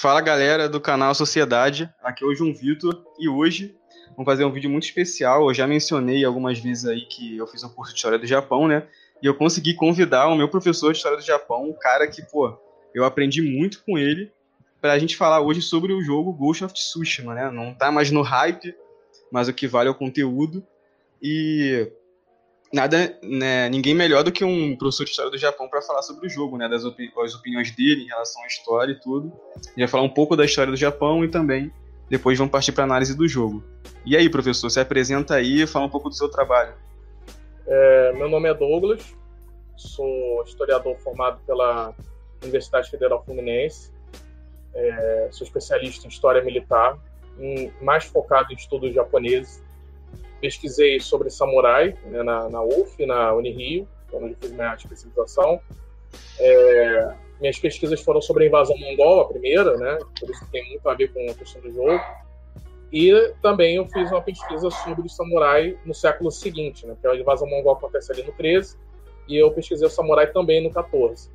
Fala galera do canal Sociedade, aqui é o João Vitor e hoje vamos fazer um vídeo muito especial. Eu já mencionei algumas vezes aí que eu fiz um curso de História do Japão, né? E eu consegui convidar o meu professor de História do Japão, um cara que, pô, eu aprendi muito com ele, pra gente falar hoje sobre o jogo Ghost of Tsushima, né? Não tá mais no hype, mas o que vale é o conteúdo. E nada, né, ninguém melhor do que um professor de história do Japão para falar sobre o jogo, né, das as opiniões dele em relação à história e tudo. E vai falar um pouco da história do Japão e também depois vamos partir para análise do jogo. E aí, professor, se apresenta aí e fala um pouco do seu trabalho. É, meu nome é Douglas, sou historiador formado pela Universidade Federal Fluminense, é, sou especialista em história militar, mais focado em estudos japoneses pesquisei sobre samurai né, na, na UF, na Unirio, onde fiz minha especialização. É, minhas pesquisas foram sobre a invasão mongol, a primeira, né? Por isso tem muito a ver com a questão do jogo. E também eu fiz uma pesquisa sobre o samurai no século seguinte, né? Que a invasão mongol acontece ali no 13 e eu pesquisei o samurai também no 14.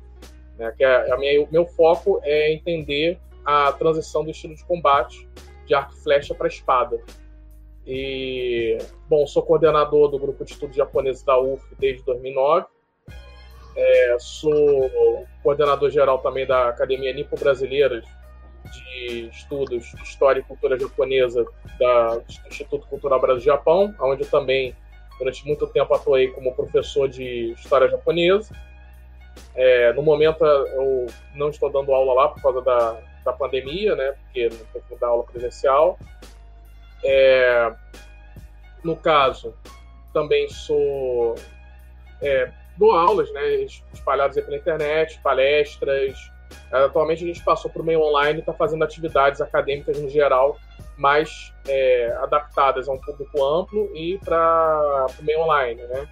Né, que é, a minha, o meu foco é entender a transição do estilo de combate de arco e flecha para espada. E, bom, sou coordenador do grupo de estudos japoneses da UF desde 2009. É, sou coordenador geral também da Academia Nipo Brasileira de Estudos de História e Cultura Japonesa da, do Instituto Cultural Brasil-Japão, onde eu também, durante muito tempo, atuei como professor de História Japonesa. É, no momento, eu não estou dando aula lá por causa da, da pandemia, né, porque não tenho que aula presencial, é, no caso, também sou. É, dou aulas, né, espalhadas pela internet, palestras. Atualmente a gente passou para o meio online está fazendo atividades acadêmicas no geral, mais é, adaptadas a um público amplo e para o meio online, né?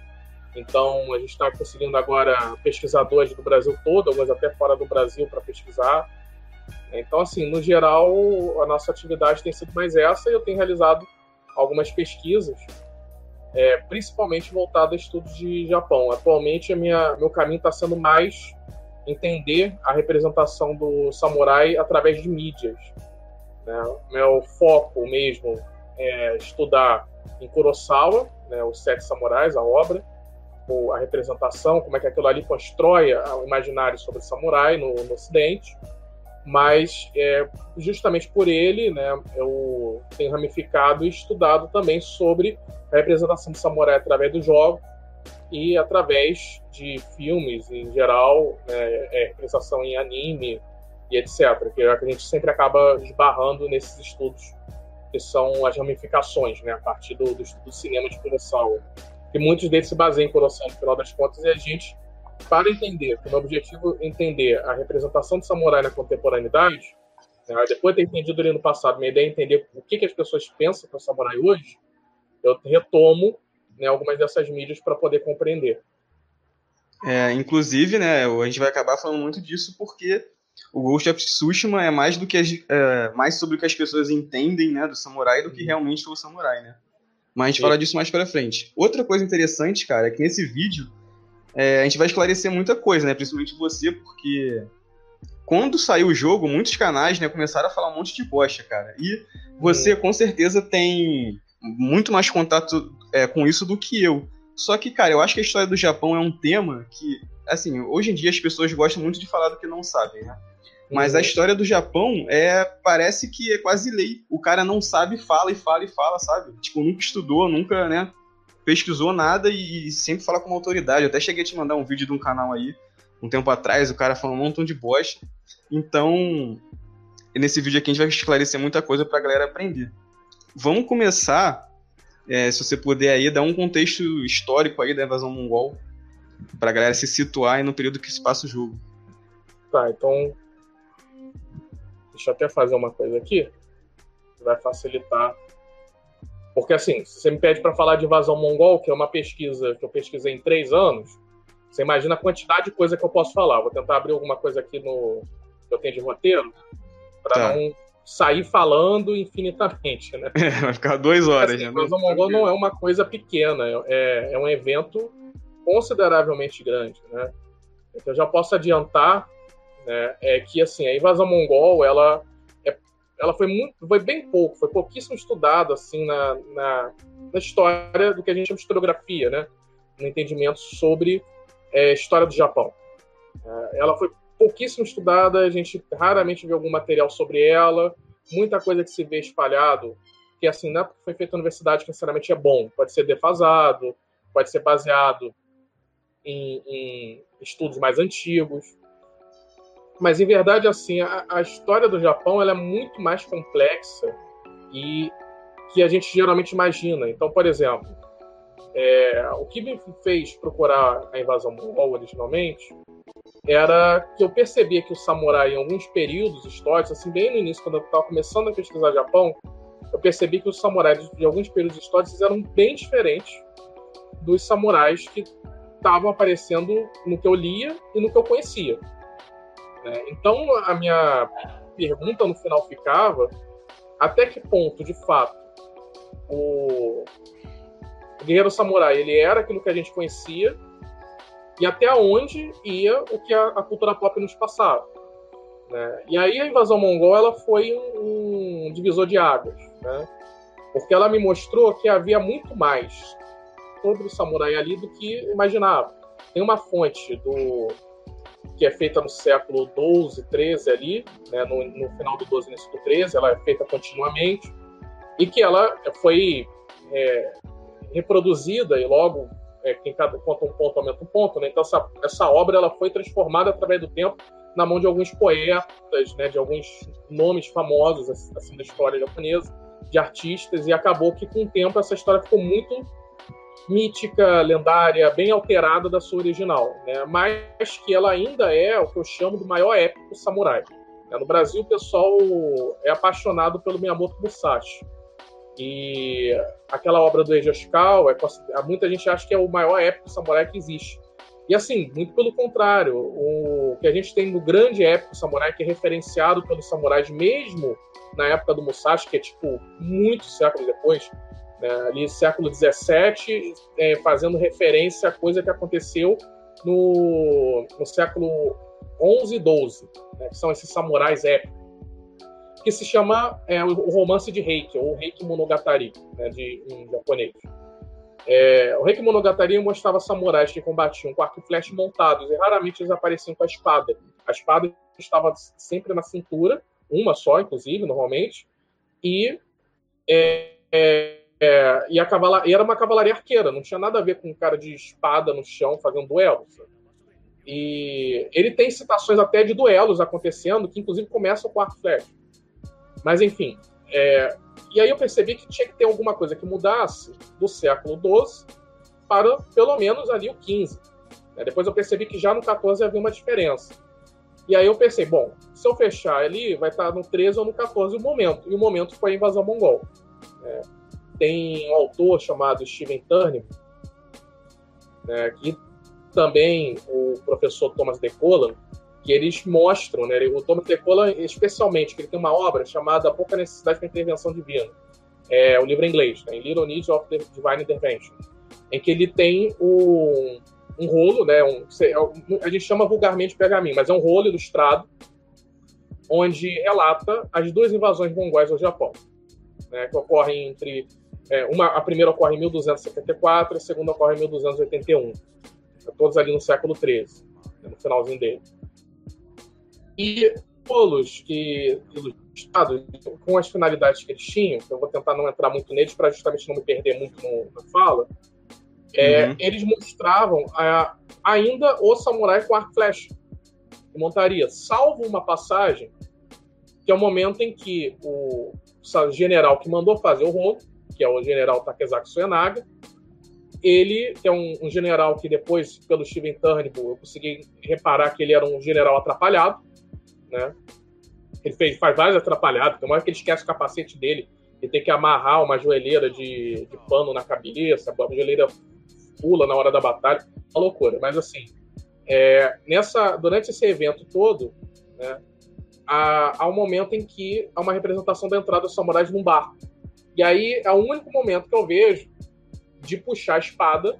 Então a gente está conseguindo agora pesquisadores do Brasil todo, alguns até fora do Brasil para pesquisar. Então, assim, no geral, a nossa atividade tem sido mais essa e eu tenho realizado algumas pesquisas, é, principalmente voltadas a estudos de Japão. Atualmente, a minha, meu caminho está sendo mais entender a representação do samurai através de mídias. Né? Meu foco mesmo é estudar em Kurosawa, né, os Sete Samurais, a obra, a representação, como é que aquilo ali constrói o imaginário sobre samurai no, no Ocidente mas é, justamente por ele, né, eu tenho ramificado e estudado também sobre a representação do samurai através do jogo e através de filmes em geral, né, é, representação em anime e etc. Que, é que a gente sempre acaba esbarrando nesses estudos que são as ramificações, né, a partir do, do, do cinema de Kurosawa. E muitos deles se baseiam em Kurosawa, no final das contas, e a gente para entender, o meu objetivo é entender a representação do samurai na contemporaneidade, né, depois de ter entendido ali no passado, minha ideia é entender o que, que as pessoas pensam com o samurai hoje, eu retomo né, algumas dessas mídias para poder compreender. É, inclusive, né, a gente vai acabar falando muito disso porque o Ghost of Tsushima é mais do que as, é, mais sobre o que as pessoas entendem, né, do samurai do que uhum. realmente o samurai, né? Mas a gente Sim. fala disso mais para frente. Outra coisa interessante, cara, é que nesse vídeo é, a gente vai esclarecer muita coisa, né? Principalmente você, porque quando saiu o jogo, muitos canais né, começaram a falar um monte de bosta, cara. E você com certeza tem muito mais contato é, com isso do que eu. Só que, cara, eu acho que a história do Japão é um tema que, assim, hoje em dia as pessoas gostam muito de falar do que não sabem, né? Mas uhum. a história do Japão é parece que é quase lei. O cara não sabe, fala e fala e fala, sabe? Tipo, nunca estudou, nunca, né? Pesquisou nada e, sempre fala com uma autoridade. Eu até cheguei a te mandar um vídeo de um canal aí, um tempo atrás, o cara falou um montão de bosta. Então, nesse vídeo aqui a gente vai esclarecer muita coisa pra galera aprender. Vamos começar, é, se você puder aí, dar um contexto histórico aí da invasão mongol, pra galera se situar aí no período que se passa o jogo. Tá, então. Deixa eu até fazer uma coisa aqui, que vai facilitar porque, assim, se você me pede para falar de invasão mongol, que é uma pesquisa que eu pesquisei em três anos, você imagina a quantidade de coisa que eu posso falar. Vou tentar abrir alguma coisa aqui no que eu tenho de roteiro, para tá. não sair falando infinitamente, né? É, vai ficar duas horas. Assim, a invasão mongol não é uma coisa pequena, é, é um evento consideravelmente grande, né? Então, eu já posso adiantar né, é que, assim, a invasão mongol, ela ela foi muito, foi bem pouco, foi pouquíssimo estudada assim na, na, na, história do que a gente chama de historiografia, né? No entendimento sobre é, história do Japão. É, ela foi pouquíssimo estudada, a gente raramente vê algum material sobre ela, muita coisa que se vê espalhado, que assim, não é porque foi feito na universidade que necessariamente é bom, pode ser defasado, pode ser baseado em, em estudos mais antigos. Mas, em verdade, assim, a, a história do Japão é muito mais complexa e que a gente geralmente imagina. Então, por exemplo, é, o que me fez procurar a invasão mongol originalmente era que eu percebia que o samurai, em alguns períodos históricos, assim, bem no início, quando eu estava começando a pesquisar Japão, eu percebi que os samurais de alguns períodos históricos eram bem diferentes dos samurais que estavam aparecendo no que eu lia e no que eu conhecia. Né? Então, a minha pergunta no final ficava até que ponto, de fato, o, guerreiro samurai ele era aquilo que a gente conhecia e até onde ia o que a, a cultura pop nos passava. Né? E aí a invasão mongol ela foi um, um divisor de águas, né? porque ela me mostrou que havia muito mais sobre o samurai ali do que imaginava. Tem uma fonte do que é feita no século 12, 13 ali, né, no, no, final do 12 início do 13, ela é feita continuamente, e que ela foi é, reproduzida e logo é, quem cada conta um ponto aumenta um ponto, né? Então essa, essa obra ela foi transformada através do tempo na mão de alguns poetas, né, de alguns nomes famosos assim da história japonesa, de artistas e acabou que com o tempo essa história ficou muito mítica, lendária, bem alterada da sua original, né? mas que ela ainda é o que eu chamo do maior épico samurai. Né? No Brasil, o pessoal é apaixonado pelo Miyamoto Musashi. E aquela obra do Eiji Ashikawa, é, muita gente acha que é o maior épico samurai que existe. E assim, muito pelo contrário, o que a gente tem no grande épico samurai, que é referenciado pelos samurais mesmo na época do Musashi, que é tipo muitos séculos depois, né, ali século XVII, é, fazendo referência a coisa que aconteceu no, no século XI e XII, né, que são esses samurais épicos, que se chama é, o romance de Reiki, ou Reiki Monogatari, né, de, em japonês. É, o Reiki Monogatari mostrava samurais que combatiam com arco e flecha montados, e raramente eles apareciam com a espada. A espada estava sempre na cintura, uma só, inclusive, normalmente, e é, é, e, a cavala... e era uma cavalaria arqueira, não tinha nada a ver com um cara de espada no chão fazendo duelos. E ele tem citações até de duelos acontecendo, que inclusive começam com arco flecha. Mas enfim, é... e aí eu percebi que tinha que ter alguma coisa que mudasse do século XII para pelo menos ali o XV. Depois eu percebi que já no XIV havia uma diferença. E aí eu pensei, bom, se eu fechar ali, vai estar no 13 ou no 14 o momento. E o momento foi a invasão mongol. É, tem um autor chamado Steven Turnbull, né, que também o professor Thomas DeCola, que eles mostram, né, o Thomas DeCola especialmente, que ele tem uma obra chamada Pouca Necessidade para Intervenção Divina, é o livro em inglês, né, Little Need of Divine Intervention, em que ele tem um, rolo, né, um, a gente chama vulgarmente pergaminho, mas é um rolo ilustrado, onde relata as duas invasões mongóis ao Japão, né, que ocorrem entre é, uma, a primeira ocorre em 1274, a segunda ocorre em 1281. Todos ali no século XIII, né, no finalzinho dele. E rolos que ilustrados, com as finalidades que eles tinham, que eu vou tentar não entrar muito neles para justamente não me perder muito no, na fala, é, uhum. eles mostravam a, ainda o samurai com arco flecha que montaria, salvo uma passagem que é o momento em que o general que mandou fazer o rolo que é o general Takezaki Suenaga. Ele, é um, um, general que depois, pelo Steven Turnbull, eu consegui reparar que ele era um general atrapalhado, né? Ele fez, faz vários atrapalhados, tem uma hora que ele esquece o capacete dele, ele tem que amarrar uma joelheira de, de pano na cabeça, a joelheira pula na hora da batalha, uma loucura. Mas assim, é, nessa, durante esse evento todo, né, há, há um momento em que há uma representação da entrada dos samurais num barco. E aí é o único momento que eu vejo de puxar a espada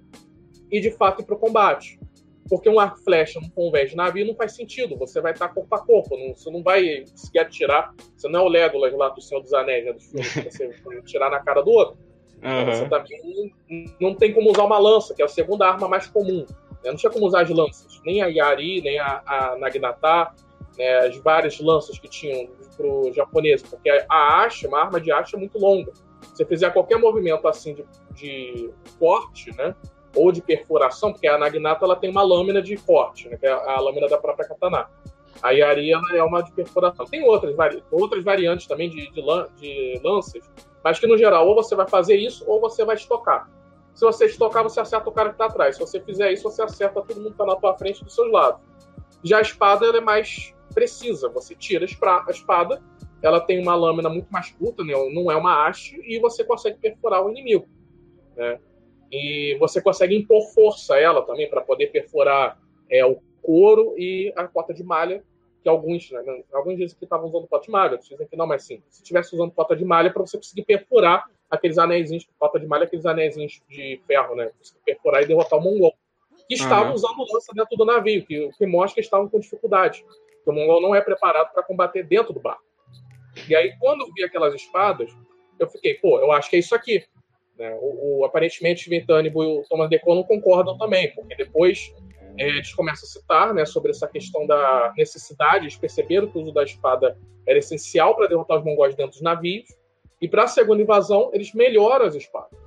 e de fato ir para o combate. Porque um arco flecha num convés de navio não faz sentido. Você vai estar corpo a corpo. Não, você não vai conseguir atirar. Você não é o Legolas lá do Senhor dos Anéis, né, dos filmes, que você vai atirar na cara do outro. Uhum. Você também não tem como usar uma lança, que é a segunda arma mais comum. Né? Não tinha como usar as lanças. Nem a Yari, nem a, a Naginata, né? as várias lanças que tinham para o japonês. Porque a haste, uma arma de haste é muito longa. Você fizer qualquer movimento assim de, de corte, né? ou de perfuração, porque a Naginata ela tem uma lâmina de corte, né, que é a lâmina da própria katana. A Yari é uma de perfuração. Tem outras, vari... outras variantes também de, de, lan... de lances, mas que no geral ou você vai fazer isso ou você vai estocar. Se você estocar, você acerta o cara que está atrás. Se você fizer isso, você acerta todo mundo que está na tua frente dos seus lados. Já a espada ela é mais precisa. Você tira a espada, ela tem uma lâmina muito mais curta, né? não é uma haste, e você consegue perfurar o inimigo. Né? E você consegue impor força a ela também para poder perfurar é, o couro e a cota de malha, que alguns, né, alguns dizem que estavam usando cota de malha, outros dizem que não, mas sim, se estivesse usando cota de malha, para você conseguir perfurar aqueles anéis, cota de malha, aqueles anéis de ferro, né? Você perfurar e derrotar o mongol. Que estavam uhum. usando lança dentro do navio, que, que mostra que estavam com dificuldade. Que o mongol não é preparado para combater dentro do barco. E aí, quando eu vi aquelas espadas, eu fiquei, pô, eu acho que é isso aqui. Né? O, o, aparentemente, Ventânimo e o Thomas Decon não concordam também, porque depois é, eles começam a citar né, sobre essa questão da necessidade, eles perceberam que o uso da espada era essencial para derrotar os mongóis dentro dos navios, e para a segunda invasão, eles melhoram as espadas.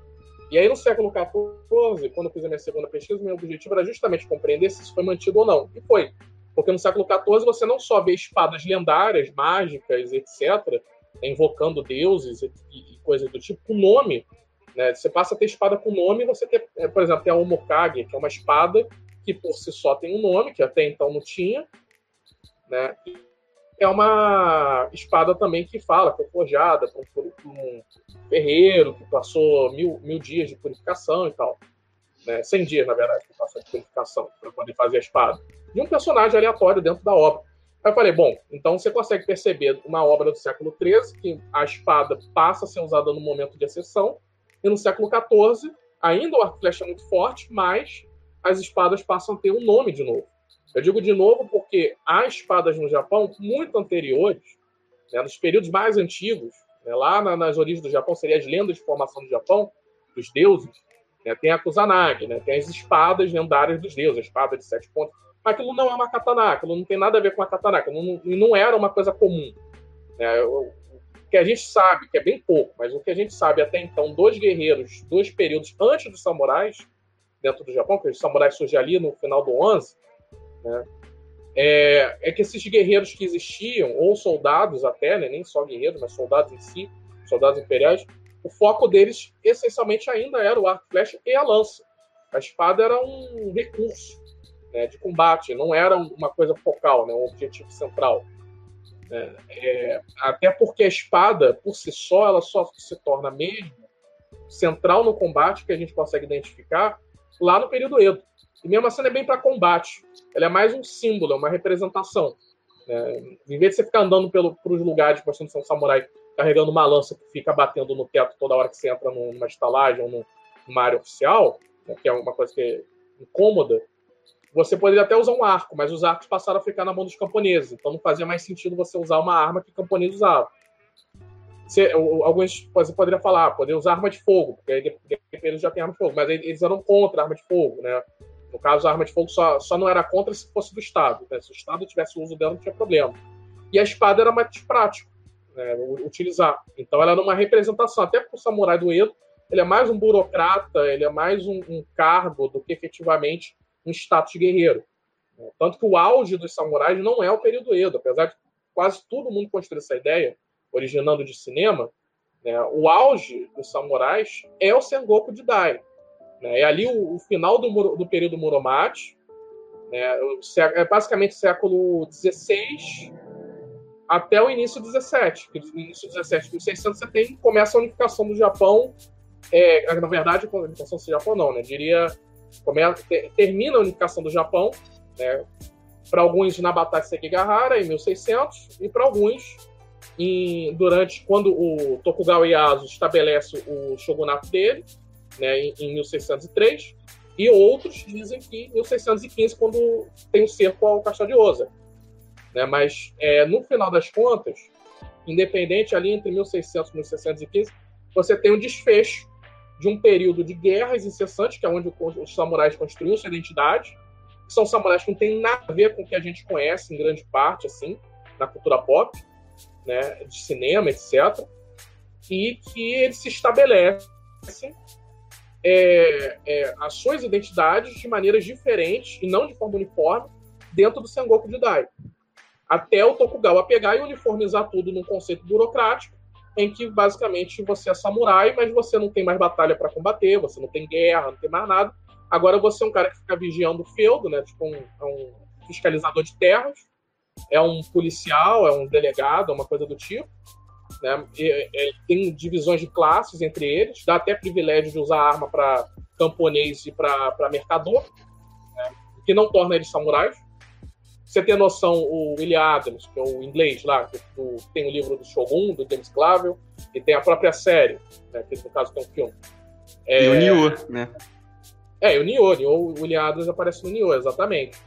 E aí, no século XIV, quando eu fiz a minha segunda pesquisa, meu objetivo era justamente compreender se isso foi mantido ou não. E foi. Porque no século XIV você não só vê espadas lendárias, mágicas, etc., invocando deuses e, e coisas do tipo, com nome né? Você passa a ter espada com nome, você tem, é, por exemplo, tem a Omokage, que é uma espada que por si só tem um nome, que até então não tinha. Né? É uma espada também que fala, foi forjada por, por, por um ferreiro que passou mil, mil dias de purificação e tal. Né? 100 dias, na verdade, que passou de purificação para poder fazer a espada. De um personagem aleatório dentro da obra. Aí eu falei, bom, então você consegue perceber uma obra do século XIII que a espada passa a ser usada no momento de exceção, e no século XIV, ainda o arco flecha é muito forte, mas as espadas passam a ter um nome de novo. Eu digo de novo porque há espadas no Japão muito anteriores, né, nos períodos mais antigos, né, lá na, nas origens do Japão, seriam as lendas de formação do Japão, dos deuses, né, tem a Kusanagi, né, tem as espadas lendárias dos deuses, a espada de sete pontos. Mas aquilo não é uma katana, aquilo não tem nada a ver com a katana, aquilo não, não era uma coisa comum. Né, que a gente sabe, que é bem pouco, mas o que a gente sabe até então dos guerreiros, dois períodos antes dos samurais, dentro do Japão, que os samurais surgem ali no final do 11, né, é, é, que esses guerreiros que existiam, ou soldados até, né, nem só guerreiros, mas soldados em si, soldados imperiais, o foco deles essencialmente ainda era o arco flecha e a lança. A espada era um recurso né, de combate, não era uma coisa focal, né, um objetivo central. É, é, até porque a espada, por si só, ela só se torna mesmo central no combate que a gente consegue identificar lá no período Edo. E mesmo assim, é bem para combate. Ela é mais um símbolo, é uma representação. É, em vez de você ficar andando pelos lugares, mostrando ser um samurai carregando uma lança que fica batendo no teto toda hora que você entra numa estalagem ou numa área oficial, né, que é uma coisa que é incômoda, você poderia até usar um arco, mas os arcos passaram a ficar na mão dos camponeses. Então não fazia mais sentido você usar uma arma que camponês usava. Você, alguns você poderia falar, ah, poder usar arma de fogo, porque aí eles já têm arma de fogo, mas eles eram contra a arma de fogo, né? No caso, a arma de fogo só, só não era contra se fosse do Estado. Né? Se o Estado tivesse o uso dela, não tinha problema. E a espada era mais prático né? utilizar. Então ela era uma representação, até para o samurai do Edo, ele é mais um burocrata, ele é mais um, um cargo do que efetivamente um status guerreiro. Tanto que o auge dos samurais não é o período Edo, apesar de quase todo mundo construir essa ideia, originando de cinema, né, o auge dos samurais é o Sengoku de Dai. Né, é ali o, o final do, do, período Muromachi, né, é basicamente século XVI até o início do XVII. No início do XVII, 1600, você tem, começa a unificação do Japão, é, na verdade, a unificação do Japão não, né, diria Começa, termina a unificação do Japão, né, para alguns na Batalha de Sekigahara, em 1600, e para alguns em, durante quando o Tokugawa Ieyasu estabelece o shogunato dele, né, em, em 1603, E outros dizem que 1615, quando tem o cerco ao Castelo de Osa. Né? Mas, é, no final das contas, independente ali entre 1600 e 1615, você tem um desfecho de um período de guerras incessantes, que é onde os samurais construíram sua identidade, que são samurais que não tem nada a ver com o que a gente conhece, em grande parte, assim, na cultura pop, né, de cinema, etc., e que eles se estabelecem é, é, as suas identidades de maneiras diferentes e não de forma uniforme dentro do Sengoku Jidai. Até o Tokugawa pegar e uniformizar tudo num conceito burocrático em que basicamente você é samurai, mas você não tem mais batalha para combater, você não tem guerra, não tem mais nada. Agora você é um cara que fica vigiando o feudo, né? Tipo um, é um fiscalizador de terras, é um policial, é um delegado, é uma coisa do tipo. Né? E, e, tem divisões de classes entre eles, dá até privilégio de usar arma para camponês e para mercador, né? que não torna eles samurais você tem noção, o William Adams, que é o inglês lá, do, tem o livro do Shogun, do James Clavel, e tem a própria série, né, que no caso tem um filme. É, e o Nioh, né? É, e o Nioh, o William Adams aparece no Nioh, exatamente.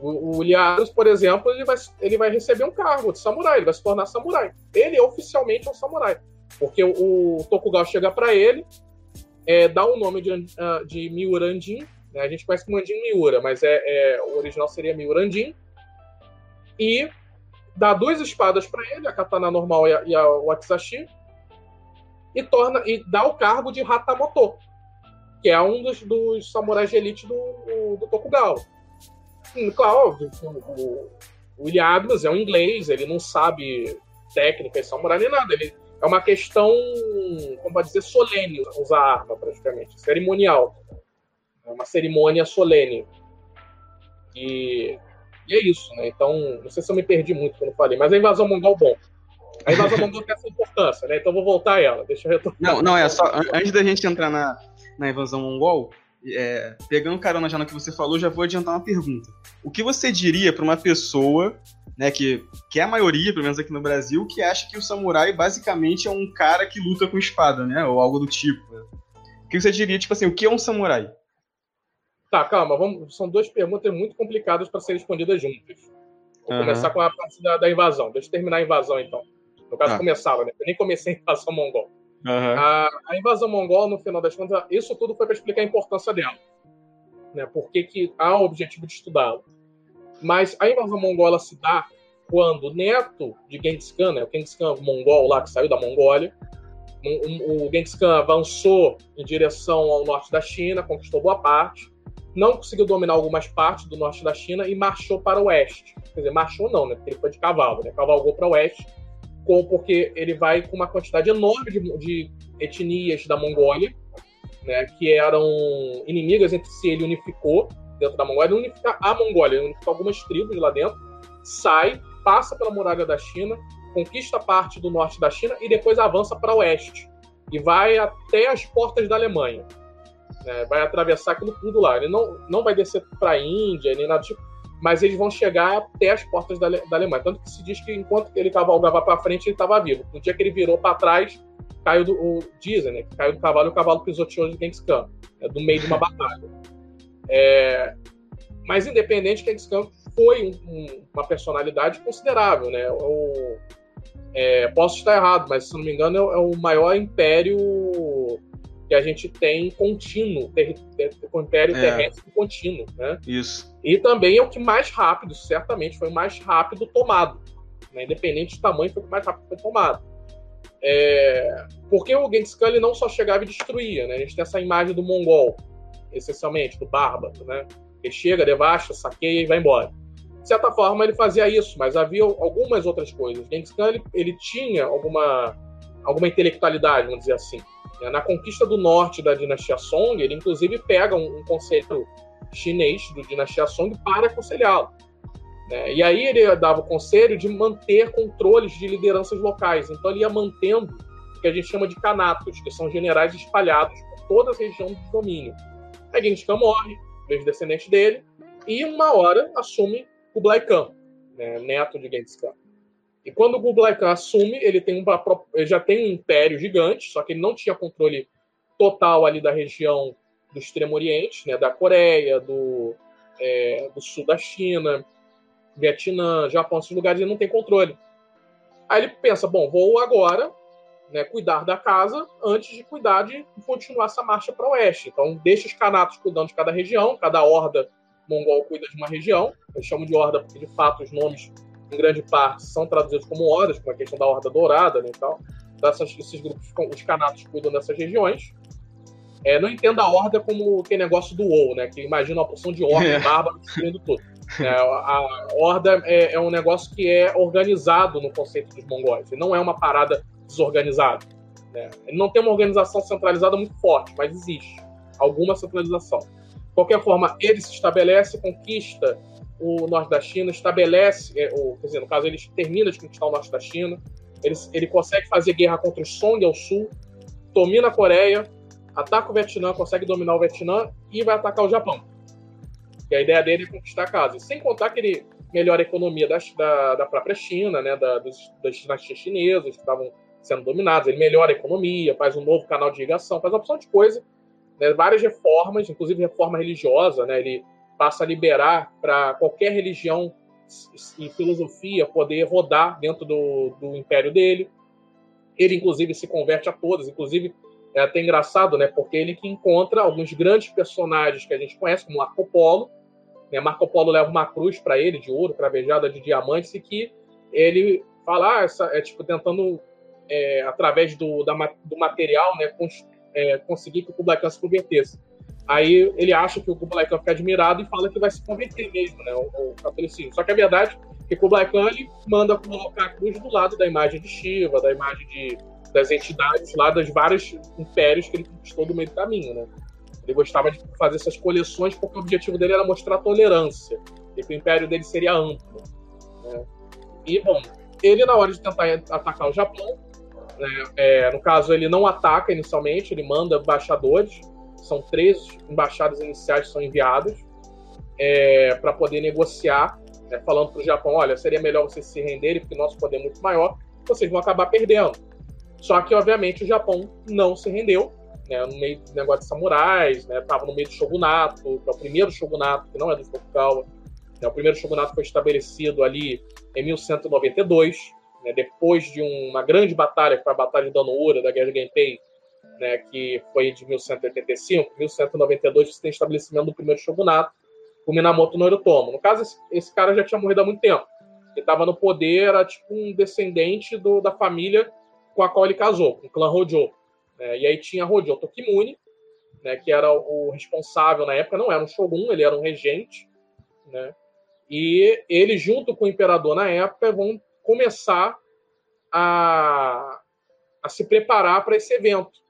O, o William Adams, por exemplo, ele vai, ele vai receber um cargo de samurai, ele vai se tornar samurai. Ele é oficialmente um samurai, porque o, o Tokugawa chega para ele, é, dá o um nome de, uh, de Miurandin, né? a gente conhece como Andin Miura, mas é, é, o original seria Miurandin, e dá duas espadas para ele, a katana normal e a, e a e torna e dá o cargo de Hatamoto, que é um dos, dos samurais de elite do, do, Tokugawa. Hum, claro, óbvio, o, o William Adams é um inglês, ele não sabe técnica de samurai nem nada. Ele, é uma questão, como pode dizer, solene usar arma, praticamente, cerimonial. É uma cerimônia solene. E e é isso, né? Então, não sei se eu me perdi muito quando falei, mas a invasão mongol, bom. A invasão mongol tem essa importância, né? Então vou voltar a ela. Deixa eu retornar. Não, não, é só. Antes da gente entrar na, na invasão mongol, é, pegando carona já no que você falou, já vou adiantar uma pergunta. O que você diria para uma pessoa, né, que, que é a maioria, pelo menos aqui no Brasil, que acha que o samurai basicamente é um cara que luta com espada, né? Ou algo do tipo. O que você diria, tipo assim, o que é um samurai? Tá, calma, vamos, são duas perguntas muito complicadas para serem respondidas juntas. Vou uhum. começar com a parte da, da, invasão. Deixa eu terminar a invasão, então. No caso, tá. começava, né? Eu nem comecei a invasão mongol. Uhum. A, a, invasão mongol, no final das contas, isso tudo foi para explicar a importância dela. Né? Por que, que há o objetivo de estudá-la. Mas a invasão mongol se dá quando o neto de Genghis Khan, né, o Genghis Khan mongol lá, que saiu da Mongólia, o, Genghis Khan avançou em direção ao norte da China, conquistou boa parte, não conseguiu dominar algumas partes do norte da China e marchou para o oeste. Quer dizer, marchou não, né? Porque ele foi de cavalo, né? Cavalgou para o oeste, com, porque ele vai com uma quantidade enorme de, de etnias da Mongólia, né? Que eram inimigas entre si. Ele unificou dentro da Mongólia, ele unifica a Mongólia, ele unifica algumas tribos lá dentro, sai, passa pela muralha da China, conquista parte do norte da China e depois avança para o oeste e vai até as portas da Alemanha né, vai atravessar aquilo tudo lá. Ele não, não vai descer para a Índia, nem nada tipo, mas eles vão chegar até as portas da, da Alemanha. Tanto que se diz que enquanto ele cavalgava para frente, ele estava vivo. No dia que ele virou para trás, caiu do. O, né? Caiu do cavalo e o cavalo pisoteou de Genghis Khan, né, do meio de uma batalha. É, mas independente, Genghis Khan foi um, um, uma personalidade considerável, né? O, é, posso estar errado, mas se não me engano é, é o maior império que a gente tem contínuo, ter, ter, império é. terrestre contínuo, né? Isso. E também é o que mais rápido, certamente, foi o mais rápido tomado. Né? Independente do tamanho, foi o que mais rápido foi tomado. É... Porque o Genghis Khan ele não só chegava e destruía, né? A gente tem essa imagem do mongol, essencialmente, do bárbaro, né? Ele chega, devasta, saqueia e vai embora. De certa forma, ele fazia isso, mas havia algumas outras coisas. Genghis Khan ele, ele tinha alguma, alguma intelectualidade, vamos dizer assim. Né? Na conquista do norte da dinastia Song, ele inclusive pega um, um conselho chinês do dinastia Song para aconselhá-lo. Né? E aí ele dava o conselho de manter controles de lideranças locais. Então ele ia mantendo o que a gente chama de canatos, que são generais espalhados por toda a região de domínio. Aí Genghis Khan morre, veio os descendentes dele, e uma hora assume Kublai Khan, né? neto de Genghis Khan. E quando o Kublai Khan assume, ele, tem já tem um império gigante, só que ele não tinha controle total ali da região do Extremo Oriente, né, da Coreia, do, é, do sul da China, Vietnã, Japão, esses lugares ele não tem controle. Aí ele pensa, bom, vou agora né, cuidar da casa antes de cuidar de continuar essa marcha para o oeste. Então deixa os canatos cuidando de cada região, cada horda mongol cuida de uma região. Eu chamo de horda porque de fato os nomes em grande parte são traduzidos como hordas, como a questão da horda dourada, né, e tal. Então, essas, esses grupos, os canatos cuidam dessas regiões. É, não entenda a horda como aquele negócio do WoW, né? Que imagina uma porção de horda é. bárbaro destruindo tudo. É, a horda é, é, um negócio que é organizado no conceito dos mongóis. Não é uma parada desorganizada. Né? Ele não tem uma organização centralizada muito forte, mas existe alguma centralização. De qualquer forma, ele se estabelece, conquista o norte da China, estabelece, é, ou, quer dizer, no caso, ele termina de conquistar o norte da China, ele, ele consegue fazer guerra contra o Song ao sul, domina a Coreia, ataca o Vietnã, consegue dominar o Vietnã e vai atacar o Japão. E a ideia dele é conquistar a casa. Sem contar que ele melhora a economia da, da, da própria China, né, da, dos, das dinastias chinesas que estavam sendo dominadas. Ele melhora a economia, faz um novo canal de irrigação, faz uma opção de coisa, né, várias reformas, inclusive reforma religiosa. Né, ele passa a liberar para qualquer religião e filosofia poder rodar dentro do, do império dele. Ele, inclusive, se converte a todas, inclusive é até engraçado, né? Porque ele que encontra alguns grandes personagens que a gente conhece, como Marco Polo. Né? Marco Polo leva uma cruz para ele de ouro, cravejada de diamantes, e que ele fala, ah, essa, é tipo tentando, é, através do, da, do material, né, cons, é, conseguir que o Kublai se convertesse. Aí ele acha que o Kublai Khan fica admirado e fala que vai se converter mesmo, né, o, o catolicismo. Só que a verdade é que Kublai Khan ele manda colocar a cruz do lado da imagem de Shiva, da imagem de das entidades lá dos vários impérios que ele conquistou do meio do caminho, né? Ele gostava de fazer essas coleções porque o objetivo dele era mostrar tolerância e que o império dele seria amplo. Né? E, bom, ele, na hora de tentar atacar o Japão, né, é, no caso, ele não ataca inicialmente, ele manda embaixadores, são três embaixadas iniciais são enviados é, para poder negociar, né, falando para o Japão: olha, seria melhor vocês se renderem, porque nosso poder é muito maior, vocês vão acabar perdendo. Só que, obviamente, o Japão não se rendeu, né, no meio do negócio de samurais, né, no meio do shogunato, que é o primeiro shogunato, que não é do Tokugawa. Né, o primeiro shogunato foi estabelecido ali em 1192, né, depois de uma grande batalha, que foi a Batalha de Danoura, da Guerra de Genpei, né, que foi de 1185, 1192 você tem estabelecimento do primeiro shogunato, o Minamoto Noritomo. No caso, esse, esse, cara já tinha morrido há muito tempo. Ele estava no poder, era tipo um descendente do, da família com a qual ele casou, com o clã Hojo. Né? E aí tinha Hojo Tokimune, né, que era o responsável na época, não era um shogun, ele era um regente, né? E ele, junto com o imperador na época, vão começar a, a se preparar para esse evento.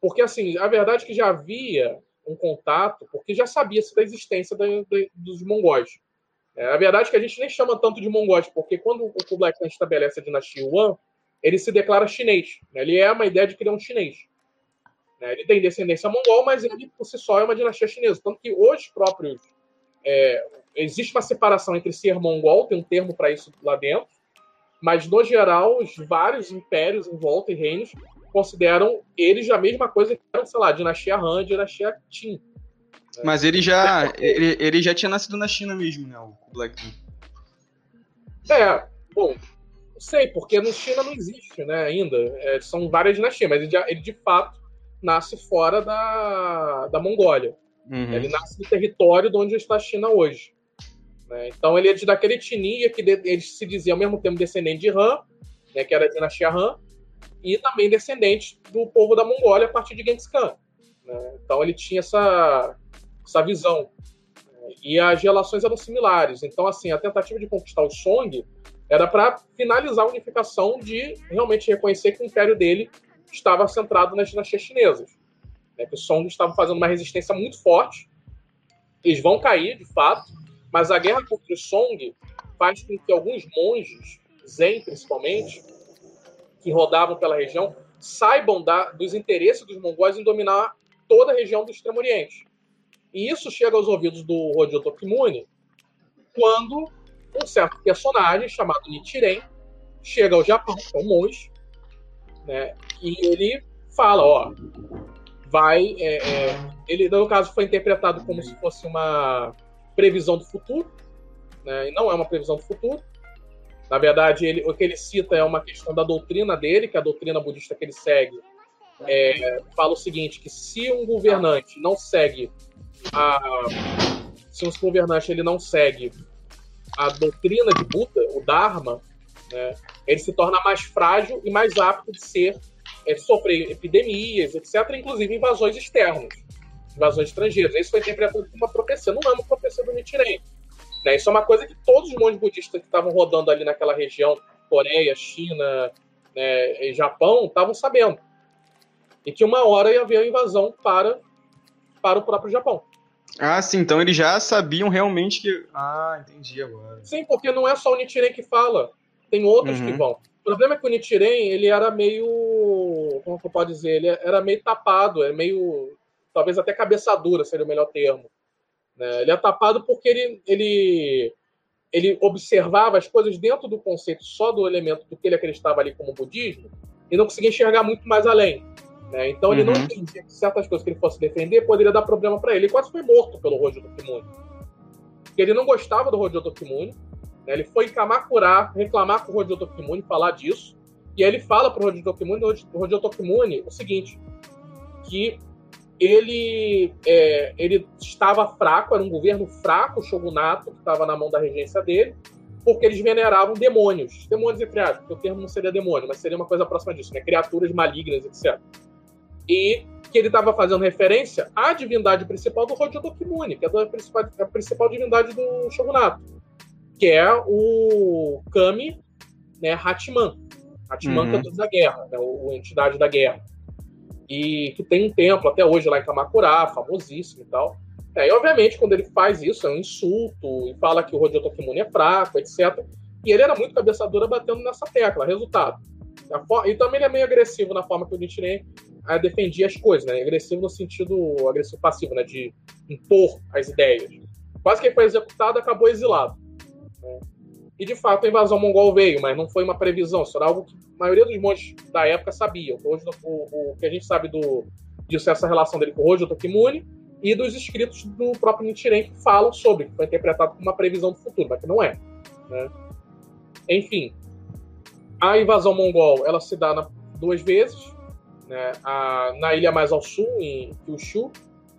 Porque, assim, a verdade é que já havia um contato, porque já sabia-se da existência da, da, dos mongóis. É, a verdade é que a gente nem chama tanto de mongóis, porque quando o Kublai Khan estabelece a dinastia Yuan, ele se declara chinês. Né? Ele é uma ideia de que ele é um chinês. Né? Ele tem descendência mongol, mas ele por si só é uma dinastia chinesa. Tanto que hoje próprios. É, existe uma separação entre ser mongol, tem um termo para isso lá dentro, mas no geral, os vários impérios em volta e reinos consideram eles a mesma coisa que eram, sei lá, dinastia Han, dinastia Qin. Né? Mas ele já, ele, ele já tinha nascido na China mesmo, né? O Black É, bom, sei, porque no China não existe, né, ainda. É, são várias dinastias, mas ele, ele, de fato nasce fora da, da Mongólia. Uhum. Ele nasce no território de onde está a China hoje. Né? Então ele é de daquela etnia que de, ele se dizia ao mesmo tempo descendente de Han, né, que era a dinastia Han, e também descendente do povo da Mongólia a partir de Genghis Khan. Né? Então ele tinha essa, essa visão. E as relações eram similares. Então, assim, a tentativa de conquistar o Song era para finalizar a unificação de realmente reconhecer que o império dele estava centrado nas dinastias chinesas. Né, que o Song estava fazendo uma resistência muito forte. Eles vão cair, de fato, mas a guerra contra o Song faz com que alguns monges, Zen principalmente, que rodavam pela região, saibam da, dos interesses dos mongóis em dominar toda a região do Extremo Oriente. E isso chega aos ouvidos do Rodio Tokimune quando um certo personagem chamado Nichiren chega ao Japão, é um monge, né? E ele fala, ó, vai. É, é, ele, no caso, foi interpretado como se fosse uma previsão do futuro, né? e não é uma previsão do futuro. Na verdade, ele, o que ele cita é uma questão da doutrina dele, que é a doutrina budista que ele segue é, fala o seguinte: que se um governante não segue a. Se um governante ele não segue a doutrina de Buda, o Dharma, né, ele se torna mais frágil e mais apto de ser é, sofrer epidemias, etc., inclusive invasões externas, invasões estrangeiras. Isso foi como uma profecia, não é uma profecia do Nichiren. Né? Isso é uma coisa que todos os monges budistas que estavam rodando ali naquela região, Coreia, China né, e Japão, estavam sabendo. E que uma hora ia haver a invasão para, para o próprio Japão. Ah, sim, então eles já sabiam realmente que. Ah, entendi agora. Sim, porque não é só o Nichiren que fala, tem outros uhum. que vão. O problema é que o Nichiren, ele era meio. Como que eu posso dizer? Ele era meio tapado, é meio. Talvez até cabeça dura seria o melhor termo. Né? Ele é tapado porque ele, ele, ele observava as coisas dentro do conceito só do elemento do que ele acreditava ali como budismo e não conseguia enxergar muito mais além. Né? Então ele uhum. não entendia que certas coisas que ele fosse defender poderia dar problema para ele. Ele quase foi morto pelo Rojo Tokimune. Porque ele não gostava do Rojo Tokimune. Né? Ele foi em Kamakura reclamar com o Rojo Tokimune, falar disso. E aí ele fala para o Rojo Tokimune, o Rojo Tokimune o seguinte, que ele, é, ele estava fraco, era um governo fraco, o shogunato, que estava na mão da regência dele, porque eles veneravam demônios. Demônios, entre aspas, porque o termo não seria demônio, mas seria uma coisa próxima disso, né? Criaturas malignas, etc e que ele estava fazendo referência à divindade principal do Hojo que é a principal, a principal divindade do shogunato, que é o Kami né, Hachiman. Hachiman, uhum. que é o deus da guerra, né, o, a entidade da guerra. E que tem um templo até hoje lá em Kamakura, famosíssimo e tal. É, e obviamente, quando ele faz isso, é um insulto, e fala que o Hojo Tokimune é fraco, etc. E ele era muito cabeçadora batendo nessa tecla. Resultado. E também ele é meio agressivo na forma que o Nichiren defendia as coisas, né? Agressivo no sentido agressivo passivo, né? De impor as ideias. Quase que ele foi executado acabou exilado. Né? E de fato a invasão mongol veio, mas não foi uma previsão, isso era algo que a maioria dos monges da época sabiam. Hoje, o, o que a gente sabe do, disso é essa relação dele com o Hojo Tokimune e dos escritos do próprio Nichiren que falam sobre, que foi interpretado como uma previsão do futuro, mas que não é. Né? Enfim, a invasão mongol ela se dá na, duas vezes, né, a, na ilha mais ao sul, em Kyushu,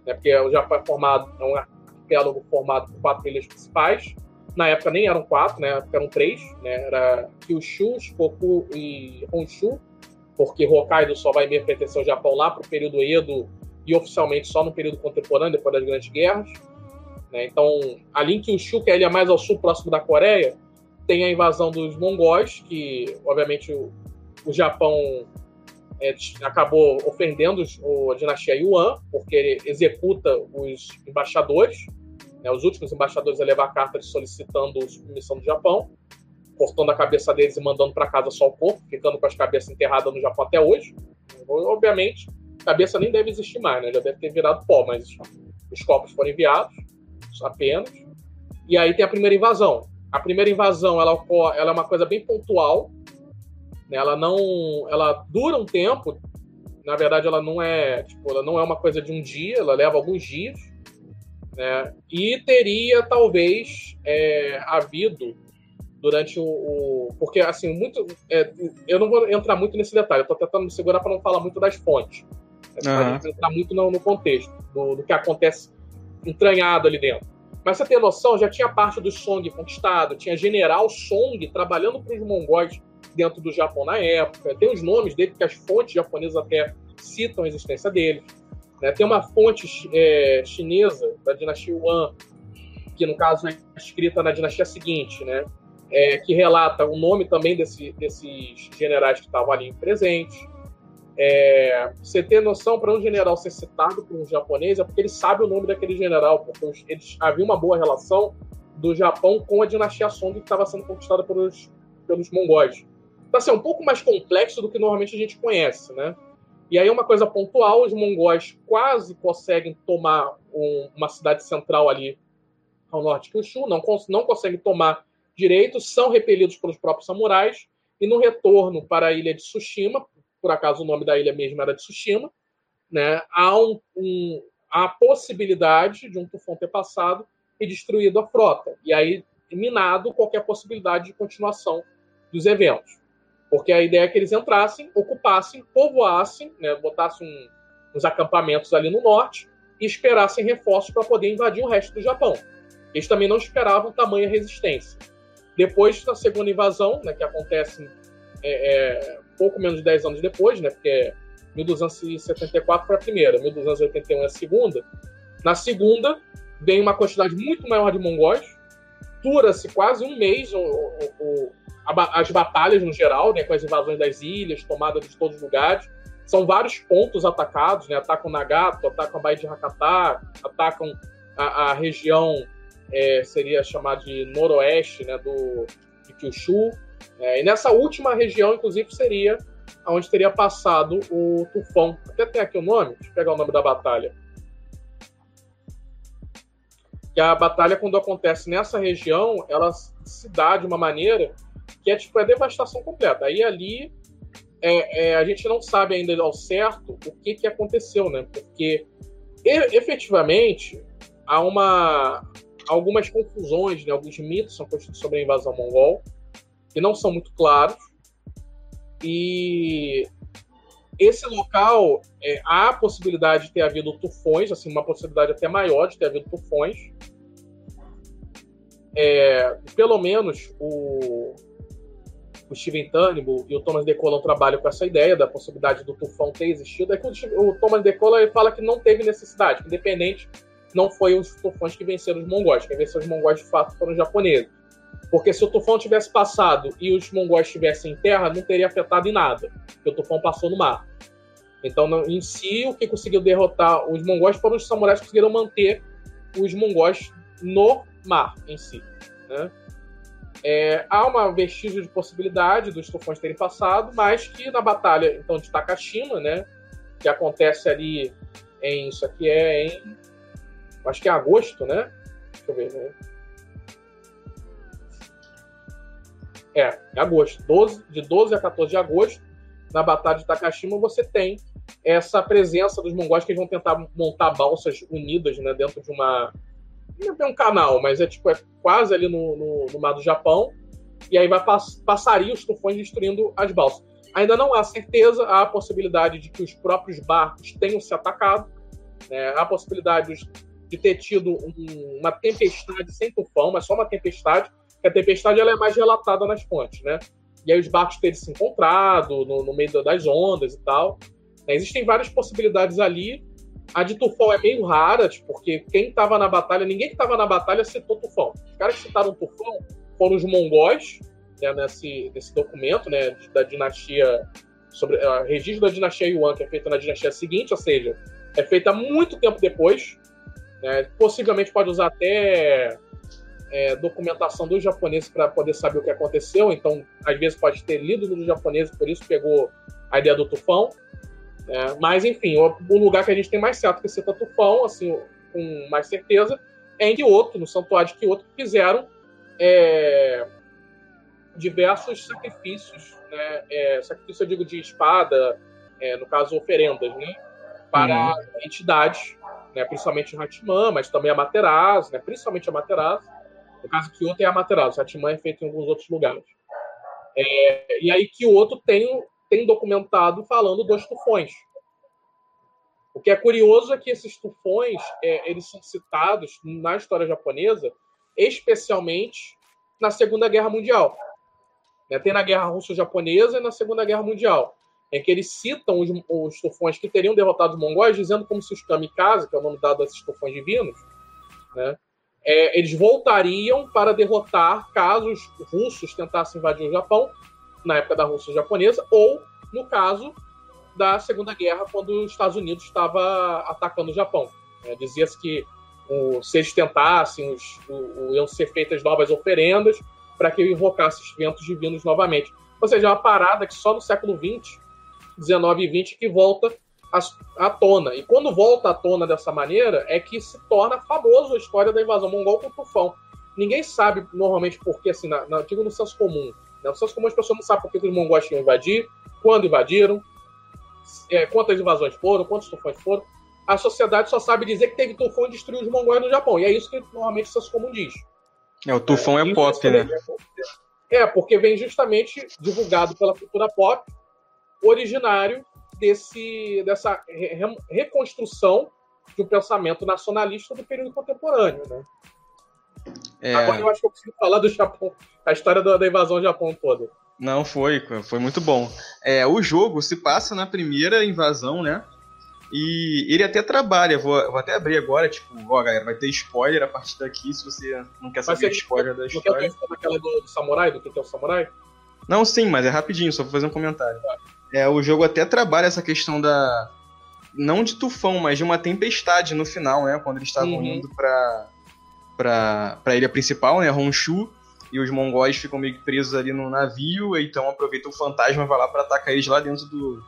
né, porque o Japão é formado, é um arquipélago formado por quatro ilhas principais. Na época nem eram quatro, né, na época eram três, né, era Kyushu, Shikoku e Honshu, porque Hokkaido só vai mesmo pertencer ao Japão lá para o período Edo e oficialmente só no período contemporâneo, depois das grandes guerras. Né, então, ali em Kyushu, que é mais ao sul, próximo da Coreia, tem a invasão dos mongóis, que obviamente o, o Japão é, acabou ofendendo a dinastia Yuan, porque ele executa os embaixadores, né, os últimos embaixadores a levar cartas solicitando submissão do Japão, cortando a cabeça deles e mandando para casa só o corpo, ficando com as cabeças enterradas no Japão até hoje. Obviamente, cabeça nem deve existir mais, né? já deve ter virado pó, mas os corpos foram enviados apenas. E aí tem a primeira invasão. A primeira invasão ela, ela é uma coisa bem pontual, né? Ela não, ela dura um tempo. Na verdade, ela não é, tipo, ela não é uma coisa de um dia. Ela leva alguns dias. Né? E teria talvez é, havido durante o, o, porque assim muito é, eu não vou entrar muito nesse detalhe eu tô tentando me segurar para não falar muito das fontes uhum. para entrar muito no, no contexto do, do, que acontece entranhado ali dentro mas você tem noção já tinha parte do Song conquistado tinha general Song trabalhando para os mongóis dentro do Japão na época. Tem os nomes dele, que as fontes japonesas até citam a existência dele. Né? Tem uma fonte é, chinesa da dinastia Yuan, que no caso é escrita na dinastia seguinte, né? É, que relata o nome também desse, desses generais que estavam ali presentes. É, você ter noção para um general ser citado por um japonês é porque ele sabe o nome daquele general, porque eles, havia uma boa relação do Japão com a dinastia Song que estava sendo conquistada pelos, pelos mongóis. Então, assim, é um pouco mais complexo do que normalmente a gente conhece, né? E aí, uma coisa pontual: os mongóis quase conseguem tomar um, uma cidade central ali ao norte de Kyushu, não, não conseguem tomar direito, são repelidos pelos próprios samurais, e no retorno para a ilha de Tsushima, por acaso o nome da ilha mesmo era de Tsushima, né, há, um, um, há a possibilidade de um tufão ter passado e destruído a frota. E aí minado qualquer possibilidade de continuação dos eventos. Porque a ideia é que eles entrassem, ocupassem, povoassem, né, botassem um, uns acampamentos ali no norte e esperassem reforços para poder invadir o resto do Japão. Eles também não esperavam tamanha resistência. Depois da segunda invasão, né, que acontece é, é, pouco menos de 10 anos depois, né, porque 1274 foi a primeira, 1281 é a segunda. Na segunda, vem uma quantidade muito maior de mongóis, dura-se quase um mês o, o, o, as batalhas no geral, né, com as invasões das ilhas, tomada de todos os lugares. São vários pontos atacados, né? Atacam Nagato, atacam a Baía de Hakata, atacam a, a região, é, seria chamada de noroeste, né, do, de Kyushu. É, e nessa última região, inclusive, seria onde teria passado o tufão. Até tem aqui o nome, deixa eu pegar o nome da batalha que a batalha, quando acontece nessa região, ela se dá de uma maneira que é tipo a é devastação completa. Aí ali é, é, a gente não sabe ainda ao certo o que, que aconteceu, né? Porque e, efetivamente há uma algumas confusões, né? alguns mitos são construídos sobre a invasão mongol que não são muito claros e esse local, é, há a possibilidade de ter havido tufões, assim, uma possibilidade até maior de ter havido tufões. É, pelo menos o, o Steven Turnbull e o Thomas DeCola trabalham com essa ideia da possibilidade do tufão ter existido. É que o, o Thomas DeCola fala que não teve necessidade, que independente não foi os tufões que venceram os mongóis. Quem venceu os mongóis de fato foram os japoneses. Porque se o tufão tivesse passado e os mongóis estivessem em terra, não teria afetado em nada, porque o tufão passou no mar. Então, em si, o que conseguiu derrotar os mongóis foram os samurais que conseguiram manter os mongóis no mar em si. Né? É, há uma vestígio de possibilidade dos tufões terem passado, mas que na batalha então de Takashima, né, que acontece ali em isso aqui é em acho que é agosto, né? Deixa eu ver, né? É, em agosto. 12, de 12 a 14 de agosto, na Batalha de Takashima, você tem essa presença dos mongóis que eles vão tentar montar balsas unidas né, dentro de uma. Não é um canal, mas é tipo é quase ali no, no, no mar do Japão. E aí vai pass passaria os tufões destruindo as balsas. Ainda não há certeza, há a possibilidade de que os próprios barcos tenham se atacado, né? há a possibilidade de ter tido um, uma tempestade sem tufão, mas só uma tempestade, que a tempestade ela é mais relatada nas fontes, né? E aí os barcos terem se encontrado no, no meio das ondas e tal. É, existem várias possibilidades ali. A de tufão é meio rara, tipo, porque quem estava na batalha, ninguém que estava na batalha citou tufão. Os caras que citaram tufão foram os mongóis, né, nesse, nesse documento né, da dinastia, sobre uh, registro da dinastia Yuan, que é feito na dinastia seguinte, ou seja, é feita muito tempo depois. Né, possivelmente pode usar até é, documentação dos japoneses para poder saber o que aconteceu. Então, às vezes, pode ter lido dos japoneses, por isso pegou a ideia do tufão. É, mas, enfim, o, o, lugar que a gente tem mais certo que cita tufão, assim, com mais certeza, é em Kyoto, no santuário de Kyoto, que fizeram é, diversos sacrifícios, né? É, sacrifício, eu digo, de espada, é, no caso, oferendas, né? Para uhum. entidades, né? principalmente o Hachiman, mas também a Materazo, né? principalmente a Materazo, no caso, Kyoto é Amaterasu, Satimã é feito em alguns outros lugares. É, e aí Kyoto tem, tem documentado falando dos tufões. O que é curioso é que esses tufões é, eles são citados na história japonesa, especialmente na Segunda Guerra Mundial. Né? Tem na Guerra Russo-Japonesa e na Segunda Guerra Mundial, em que eles citam os, os tufões que teriam derrotado os mongóis, dizendo como se os kamikaze, que é o nome dado a esses tufões divinos, né? É, eles voltariam para derrotar caso os russos tentassem invadir o Japão, na época da Rússia japonesa, ou no caso da Segunda Guerra, quando os Estados Unidos estava atacando o Japão. É, Dizia-se que o, se eles tentassem, os, o, o, iam ser feitas novas oferendas para que invocasse os ventos divinos novamente. Ou seja, é uma parada que só no século XX, 19 e 20, que volta à tona. E quando volta à tona dessa maneira, é que se torna famoso a história da invasão mongol com o tufão. Ninguém sabe normalmente por que, assim, na, na, digo no senso comum. Né? No senso comum as pessoas não sabem por que os mongóis tinham invadir, quando invadiram, é, quantas invasões foram, quantos tufões foram. A sociedade só sabe dizer que teve tufão e destruiu os mongóis no Japão. E é isso que normalmente o comum diz. É, o tufão é, é pop, né? É, porque vem justamente divulgado pela cultura pop, originário desse, dessa re reconstrução de um pensamento nacionalista do período contemporâneo, né? É... Agora eu acho que eu preciso falar do Japão, a história da, da invasão ao Japão toda. Não, foi, foi muito bom. É, o jogo se passa na primeira invasão, né? E ele até trabalha, vou, vou até abrir agora, tipo, ó, galera, vai ter spoiler a partir daqui, se você não quer saber spoiler da história. Não quer aquela do, do samurai, do que é o samurai? Não, sim, mas é rapidinho, só vou fazer um comentário. Tá. É, o jogo até trabalha essa questão da. Não de tufão, mas de uma tempestade no final, né? Quando eles estavam uhum. indo pra, pra, pra ilha principal, né? Honshu, e os mongóis ficam meio que presos ali no navio, então aproveita o fantasma vai lá para atacar eles lá dentro do,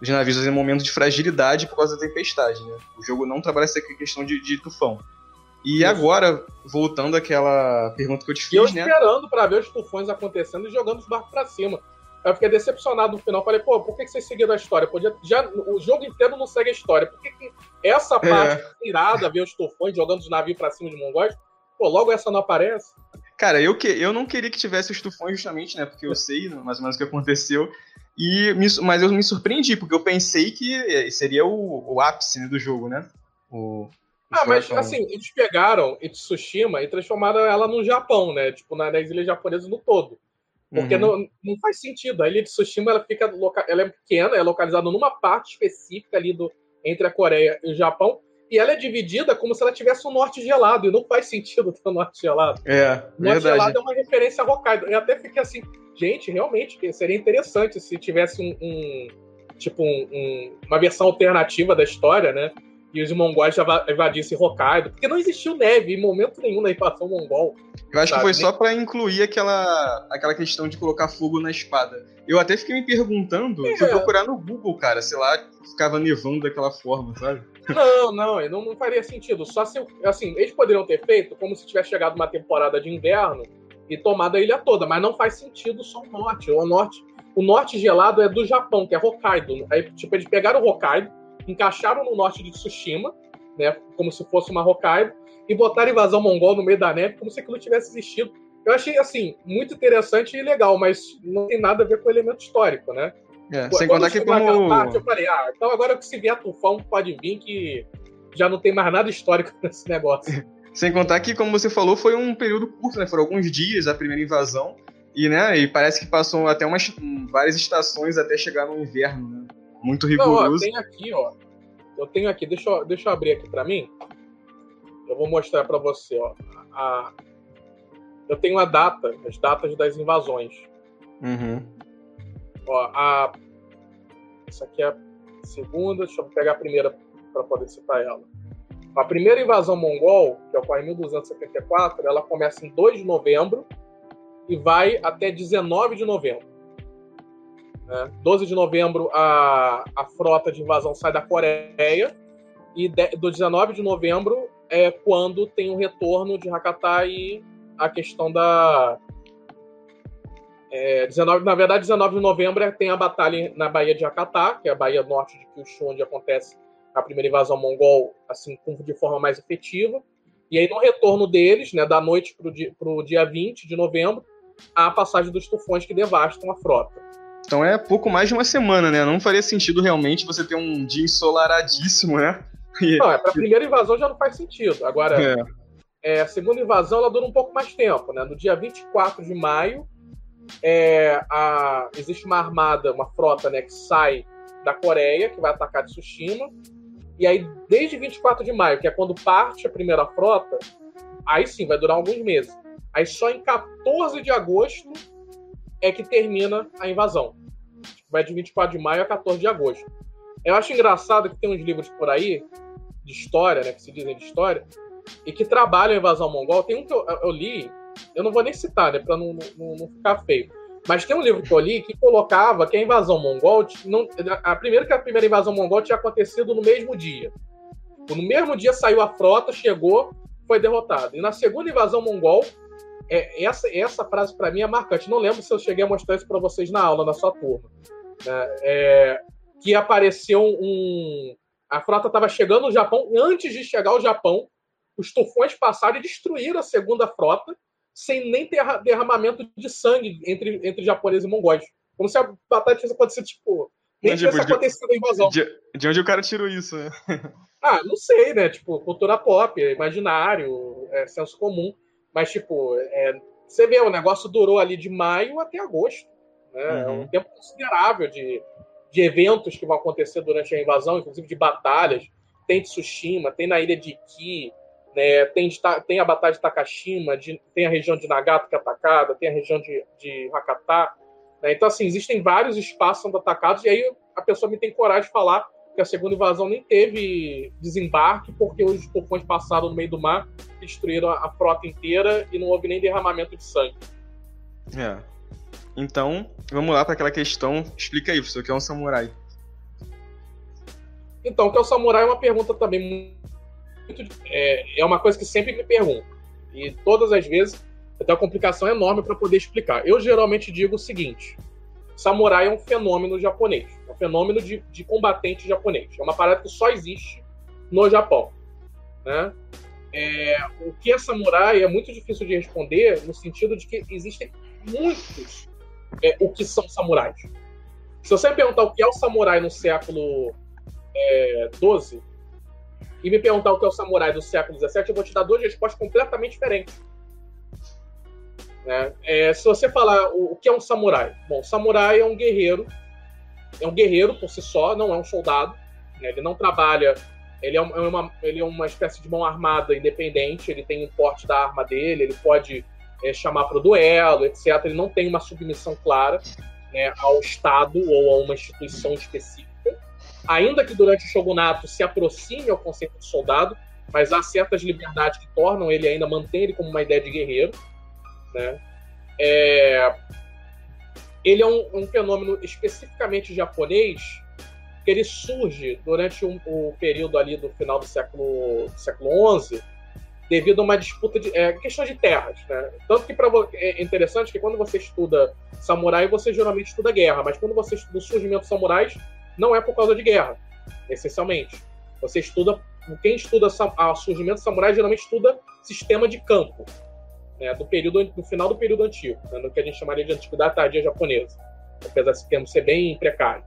dos navios em momentos de fragilidade por causa da tempestade, né? O jogo não trabalha essa questão de, de tufão. E Isso. agora, voltando àquela pergunta que eu te fiz, e eu né? esperando para ver os tufões acontecendo e jogando os barcos para cima. Eu fiquei decepcionado no final. Falei, pô, por que, vocês seguiram a história? Podia, já, o jogo inteiro não segue a história. Por que, que essa é. parte é. irada, ver os tufões jogando os navios para cima de mongóis, pô, logo essa não aparece? Cara, eu, que, eu não queria que tivesse os tufões justamente, né? Porque eu sei mais ou menos o que aconteceu. E mas eu me surpreendi, porque eu pensei que eh, seria o, o ápice né, do jogo, né? O, ah, mas assim, eles pegaram Tsushima e transformaram ela no Japão, né? Tipo, nas ilhas japonesas no todo. Porque uhum. não, não faz sentido. A ilha de Tsushima ela fica ela é pequena, é localizada numa parte específica ali do, entre a Coreia e o Japão e ela é dividida como se ela tivesse um norte gelado, e não faz sentido ter um norte gelado. É, o norte verdade. gelado é uma referência a Hokkaido. Eu até fiquei assim, gente, realmente, seria interessante se tivesse um, um tipo, um, um, uma versão alternativa da história, né? E os mongóis já invadissem Hokkaido, porque não existiu neve em momento nenhum na invasão mongol. Eu acho sabe? que foi só para incluir aquela, aquela questão de colocar fogo na espada. Eu até fiquei me perguntando, é. fui procurar no Google, cara, sei lá, ficava nevando daquela forma, sabe? Não, não, não, não faria sentido. Só se, assim, eles poderiam ter feito como se tivesse chegado uma temporada de inverno e tomado a ilha toda, mas não faz sentido só o norte. O norte, o norte gelado é do Japão, que é Hokkaido. Aí, tipo, eles pegaram o Hokkaido, encaixaram no norte de Tsushima, né, como se fosse uma Hokkaido, e botaram invasão mongol no meio da neve, como se aquilo tivesse existido. Eu achei, assim, muito interessante e legal, mas não tem nada a ver com o elemento histórico, né? É, sem contar que como... Parte, eu falei, ah, então agora que se vier tufão, pode vir que já não tem mais nada histórico nesse negócio. sem contar que, como você falou, foi um período curto, né? Foram alguns dias a primeira invasão. E, né, e parece que passou até umas várias estações até chegar no inverno, né? Muito rigoroso. Não, ó, tem aqui, ó. Eu tenho aqui, deixa eu, deixa eu abrir aqui para mim. Eu vou mostrar para você, ó. A, eu tenho a data, as datas das invasões. Uhum. Ó, a, essa aqui é a segunda, deixa eu pegar a primeira para poder citar ela. A primeira invasão mongol, que ocorre em 1274, ela começa em 2 de novembro e vai até 19 de novembro. Né? 12 de novembro, a, a frota de invasão sai da Coreia e de, do 19 de novembro é quando tem o retorno de Hakata e a questão da, é, 19, na verdade, 19 de novembro é, tem a batalha na Baía de Akatá, que é a Baía Norte de Kyushu, onde acontece a primeira invasão mongol, assim, de forma mais efetiva. E aí, no retorno deles, né, da noite para o dia, dia 20 de novembro, há a passagem dos tufões que devastam a frota. Então é pouco mais de uma semana, né? Não faria sentido realmente você ter um dia ensolaradíssimo, né? Não, é, para a primeira invasão já não faz sentido. Agora, é. É, a segunda invasão ela dura um pouco mais tempo, né? No dia 24 de maio, é, a, existe uma armada, uma frota, né, que sai da Coreia, que vai atacar Tsushima. E aí, desde 24 de maio, que é quando parte a primeira frota, aí sim, vai durar alguns meses. Aí só em 14 de agosto é que termina a invasão. Vai de 24 de maio a 14 de agosto. Eu acho engraçado que tem uns livros por aí, de história, né, que se dizem de história, e que trabalham a invasão mongol. Tem um que eu, eu li, eu não vou nem citar, né, para não, não, não, ficar feio. Mas tem um livro que eu li que colocava que a invasão mongol, não, a primeira que a primeira invasão mongol tinha acontecido no mesmo dia. No mesmo dia saiu a frota, chegou, foi derrotado. E na segunda invasão mongol, é, essa, essa frase para mim é marcante. Não lembro se eu cheguei a mostrar isso para vocês na aula, na sua turma. Né? É, que apareceu um. A frota estava chegando no Japão, antes de chegar ao Japão, os tufões passaram e destruíram a segunda frota, sem nem ter derramamento de sangue entre, entre japoneses e mongóis. Como se a batalha tivesse acontecido, tipo, nem Mas, tipo, tivesse de- acontecido a invasão. De, de onde o cara tirou isso, né? Ah, não sei, né? Tipo, cultura pop, imaginário, é, senso comum. Mas, tipo, é, você vê, o negócio durou ali de maio até agosto. Né? É um Uhum. tempo considerável de, de eventos que vão acontecer durante a invasão, inclusive de batalhas. Tem Tsushima, tem na ilha de Iki, né? tem, de tem a batalha de Takashima, de- tem a região de Nagato que é atacada, tem a região de, de Hakata. né? Então, assim, existem vários espaços sendo atacados, e aí a pessoa me tem coragem de falar que a segunda invasão nem teve desembarque, porque os tufões passaram no meio do mar, destruíram a, frota inteira e não houve nem derramamento de sangue. É. Então, vamos lá para aquela questão. Explica aí, professor, o que é um samurai. Então, o que é o samurai é uma pergunta também muito. É, é uma coisa que sempre me perguntam. E todas as vezes eu tenho uma complicação enorme para poder explicar. Eu geralmente digo o seguinte: samurai é um fenômeno japonês. É um fenômeno de, de combatente japonês. É uma parada que só existe no Japão. Né? É, o que é samurai é muito difícil de responder no sentido de que existem muitos é, o que são samurais. Se você me perguntar o que é o samurai no século é, 12 e me perguntar o que é o samurai do século 17, eu vou te dar duas respostas completamente diferentes. Né? É, se você falar o, o que é um samurai, bom, samurai é um guerreiro, é um guerreiro por si só, não é um soldado. né? Ele não trabalha, ele é, um- é uma, ele é uma espécie de mão armada independente. Ele tem o porte da arma dele, ele pode é, chamar para o duelo, etc. Ele não tem uma submissão clara né, ao Estado ou a uma instituição específica ainda que durante o shogunato se aproxime ao conceito de soldado, mas há certas liberdades que tornam ele ainda manter ele como uma ideia de guerreiro, né? É, Ele é um, um fenômeno especificamente japonês que ele surge durante um- o período ali do final do século do século XI devido a uma disputa de é, questões de terras, né? Tanto que pra, é interessante que quando você estuda samurai você geralmente estuda guerra, mas quando você estuda o surgimento dos samurais não é por causa de guerra, essencialmente. Você estuda, quem estuda o surgimento do samurai geralmente estuda sistema de campo, né, do período, do final do período antigo, né, no que a gente chamaria de antiguidade tardia japonesa, apesar desse termo ser bem precário.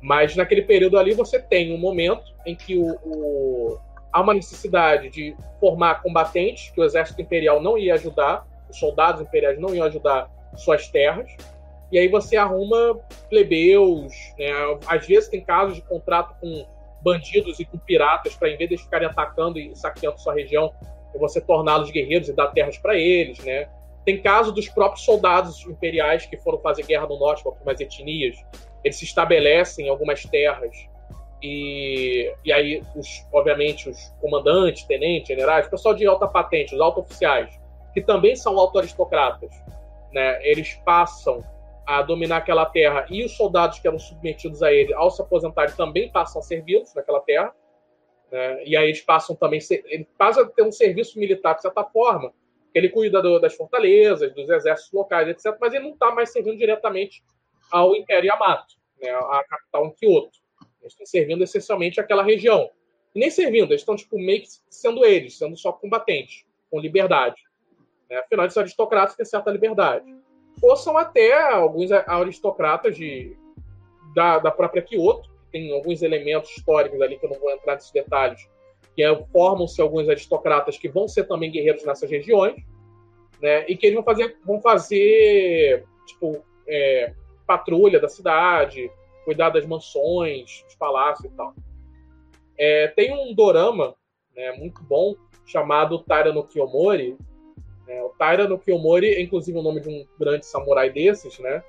Mas naquele período ali você tem um momento em que o, o- há uma necessidade de formar combatentes, que o exército imperial não ia ajudar, os soldados imperiais não iam ajudar suas terras, e aí você arruma plebeus, né? Às vezes tem casos de contrato com bandidos e com piratas para em vez de ficarem atacando e saqueando sua região, você torná-los guerreiros e dar terras para eles, né? Tem caso dos próprios soldados imperiais que foram fazer guerra no norte com algumas etnias, eles se estabelecem em algumas terras e, e aí, os, obviamente, os comandantes, tenentes, generais, o pessoal de alta patente, os auto-oficiais, que também são auto-aristocratas, né? Eles passam a dominar aquela terra e os soldados que eram submetidos a ele, ao se aposentarem, também passam a servi-los naquela terra. Né? E aí eles passam também, ele passa a ter um serviço militar de certa forma, que ele cuida do, das fortalezas, dos exércitos locais, etc. Mas ele não está mais servindo diretamente ao Império Yamato, né? a capital em Kyoto. Eles estão servindo essencialmente àquela região. E nem servindo, eles estão tipo, meio que sendo eles, sendo só combatentes, com liberdade. Né? Afinal, esses aristocratas têm certa liberdade ou são até alguns aristocratas de, da, da própria Kyoto, tem alguns elementos históricos ali que eu não vou entrar nesses detalhes, que é, formam-se alguns aristocratas que vão ser também guerreiros nessas regiões, né, e que eles vão fazer, vão fazer tipo, é, patrulha da cidade, cuidar das mansões, dos palácios e tal. É, tem um dorama né, muito bom chamado Taira no Kiyomori, é, o Taira no Kiyomori é inclusive o nome de um grande samurai desses, né?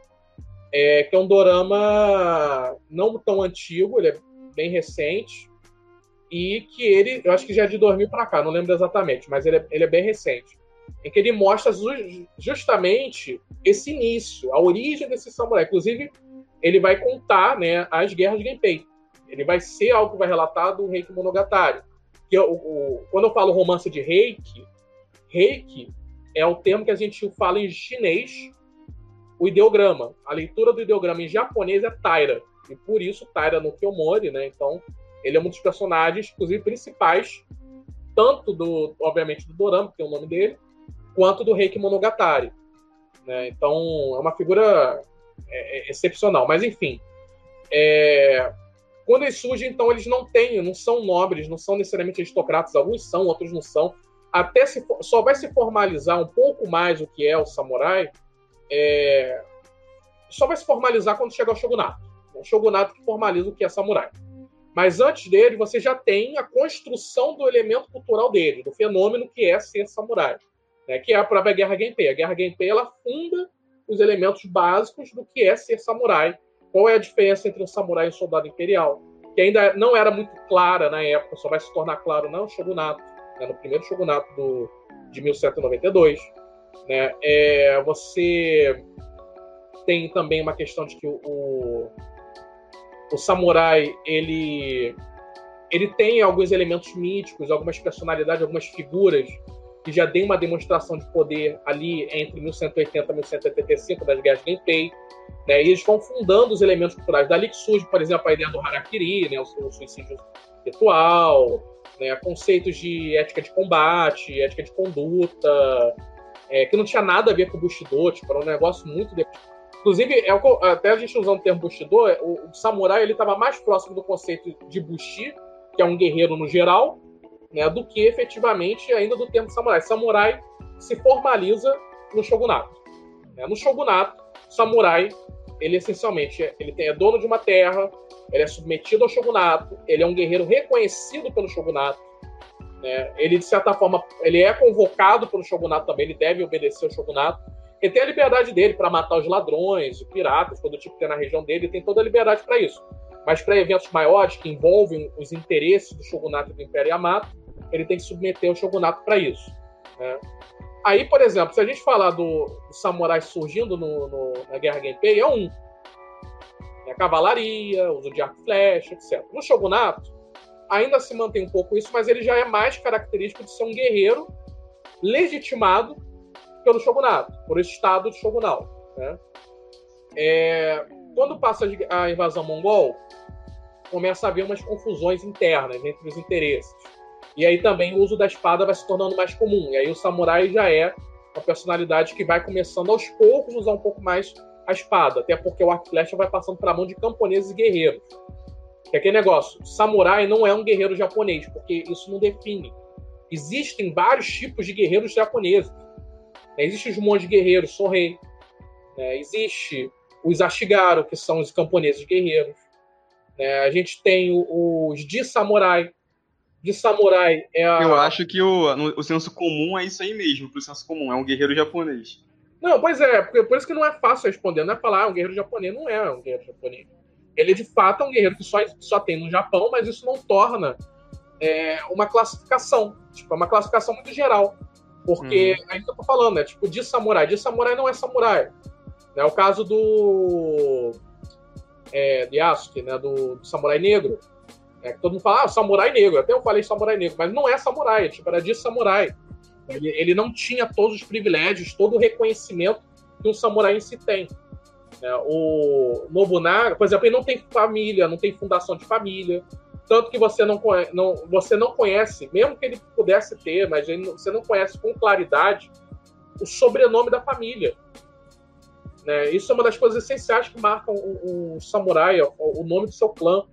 É, que é um dorama não tão antigo, ele é bem recente. E que ele, eu acho que já é de 2000 para cá, não lembro exatamente, mas ele é, ele é bem recente. Em que ele mostra ju- justamente esse início, a origem desse samurai. Inclusive, ele vai contar né, as guerras de Genpei. Ele vai ser algo que vai relatar do Reiki Monogatari. Que o, o, quando eu falo romance de Reiki, Reiki é o termo que a gente fala em chinês, o ideograma. A leitura do ideograma em japonês é Taira. E por isso Taira no Kiyomori, né? Então, ele é um dos personagens, inclusive, principais, tanto do, obviamente, do Dorama, que é o nome dele, quanto do Reiki Monogatari. Né? Então, é uma figura é, é, excepcional. Mas, enfim, é... quando eles surgem, então, eles não têm, não são nobres, não são necessariamente aristocratas, alguns são, outros não são. Até se, só vai se formalizar um pouco mais o que é o samurai, é... só vai se formalizar quando chegar o shogunato. O shogunato que formaliza o que é samurai. Mas antes dele, você já tem a construção do elemento cultural dele, do fenômeno que é ser samurai né, que é a própria Guerra Genpei. A Guerra Genpei ela funda os elementos básicos do que é ser samurai. Qual é a diferença entre um samurai e um soldado imperial? Que ainda não era muito clara na época, só vai se tornar claro no shogunato, né, no primeiro shogunato do, de 1192. Né? É, você tem também uma questão de que o, o, o samurai ele ele tem alguns elementos míticos, algumas personalidades, algumas figuras que já deu uma demonstração de poder ali entre 1180 e 1185 das guerras Genpei, né? E eles vão fundando os elementos culturais. Dali que surge, por exemplo, a ideia do harakiri, né? o, o suicídio ritual, né? conceitos de ética de combate, ética de conduta, é, que não tinha nada a ver com o Bushido, tipo, era um negócio muito... Inclusive, é o, até a gente usando o termo Bushido, o, o samurai ele estava mais próximo do conceito de Bushi, que é um guerreiro no geral, né, do que efetivamente ainda do termo samurai. Samurai se formaliza no shogunato. Né? No shogunato, samurai, ele essencialmente é, ele tem, é dono de uma terra, ele é submetido ao shogunato, ele é um guerreiro reconhecido pelo shogunato. Né? Ele, de certa forma, ele é convocado pelo shogunato também, ele deve obedecer ao shogunato. Ele tem a liberdade dele para matar os ladrões, os piratas, quando o tipo tem na região dele, ele tem toda a liberdade para isso. Mas para eventos maiores que envolvem os interesses do shogunato do Império Yamato, ele tem que submeter o shogunato para isso. Né? Aí, por exemplo, se a gente falar do, do samurai surgindo no, no, na Guerra Genpei, é um. É a cavalaria, uso de arco e flecha, etc. No shogunato, ainda se mantém um pouco isso, mas ele já é mais característico de ser um guerreiro legitimado pelo shogunato, por estado de shogunal. Né? É, quando passa a invasão mongol, começa a haver umas confusões internas entre os interesses. E aí também o uso da espada vai se tornando mais comum. E aí o samurai já é uma personalidade que vai começando aos poucos a usar um pouco mais a espada, até porque o arco flecha vai passando para a mão de camponeses e guerreiros. É aquele negócio, samurai não é um guerreiro japonês, porque isso não define. Existem vários tipos de guerreiros japoneses. Né? Existem os monges guerreiros, Sorrei. Né? Existe os Ashigaru, que são os camponeses guerreiros. Né? A gente tem os de samurai, de samurai é a... Eu acho que o, o senso comum é isso aí mesmo, pro senso comum, é um guerreiro japonês. Não, pois é, por isso que não é fácil responder, não é falar, ah, um guerreiro japonês não é um guerreiro japonês. Ele de fato é um guerreiro que só, só tem no Japão, mas isso não torna é, uma classificação. Tipo, é uma classificação muito geral. Porque, uhum. que eu tô falando, é tipo, de samurai. De samurai não é samurai. É o caso do. É, de Yasuke, né? Do, do samurai negro. É, todo mundo fala, ah, samurai negro. Até eu falei samurai negro, mas não é samurai, tipo, era de samurai. Ele, ele não tinha todos os privilégios, todo o reconhecimento que um samurai em si tem. É, o Nobunaga, por exemplo, ele não tem família, não tem fundação de família. Tanto que você não, não, você não conhece, mesmo que ele pudesse ter, mas ele, você não conhece com claridade o sobrenome da família. Né? Isso é uma das coisas essenciais que marcam o, o samurai, o, o nome do seu clã.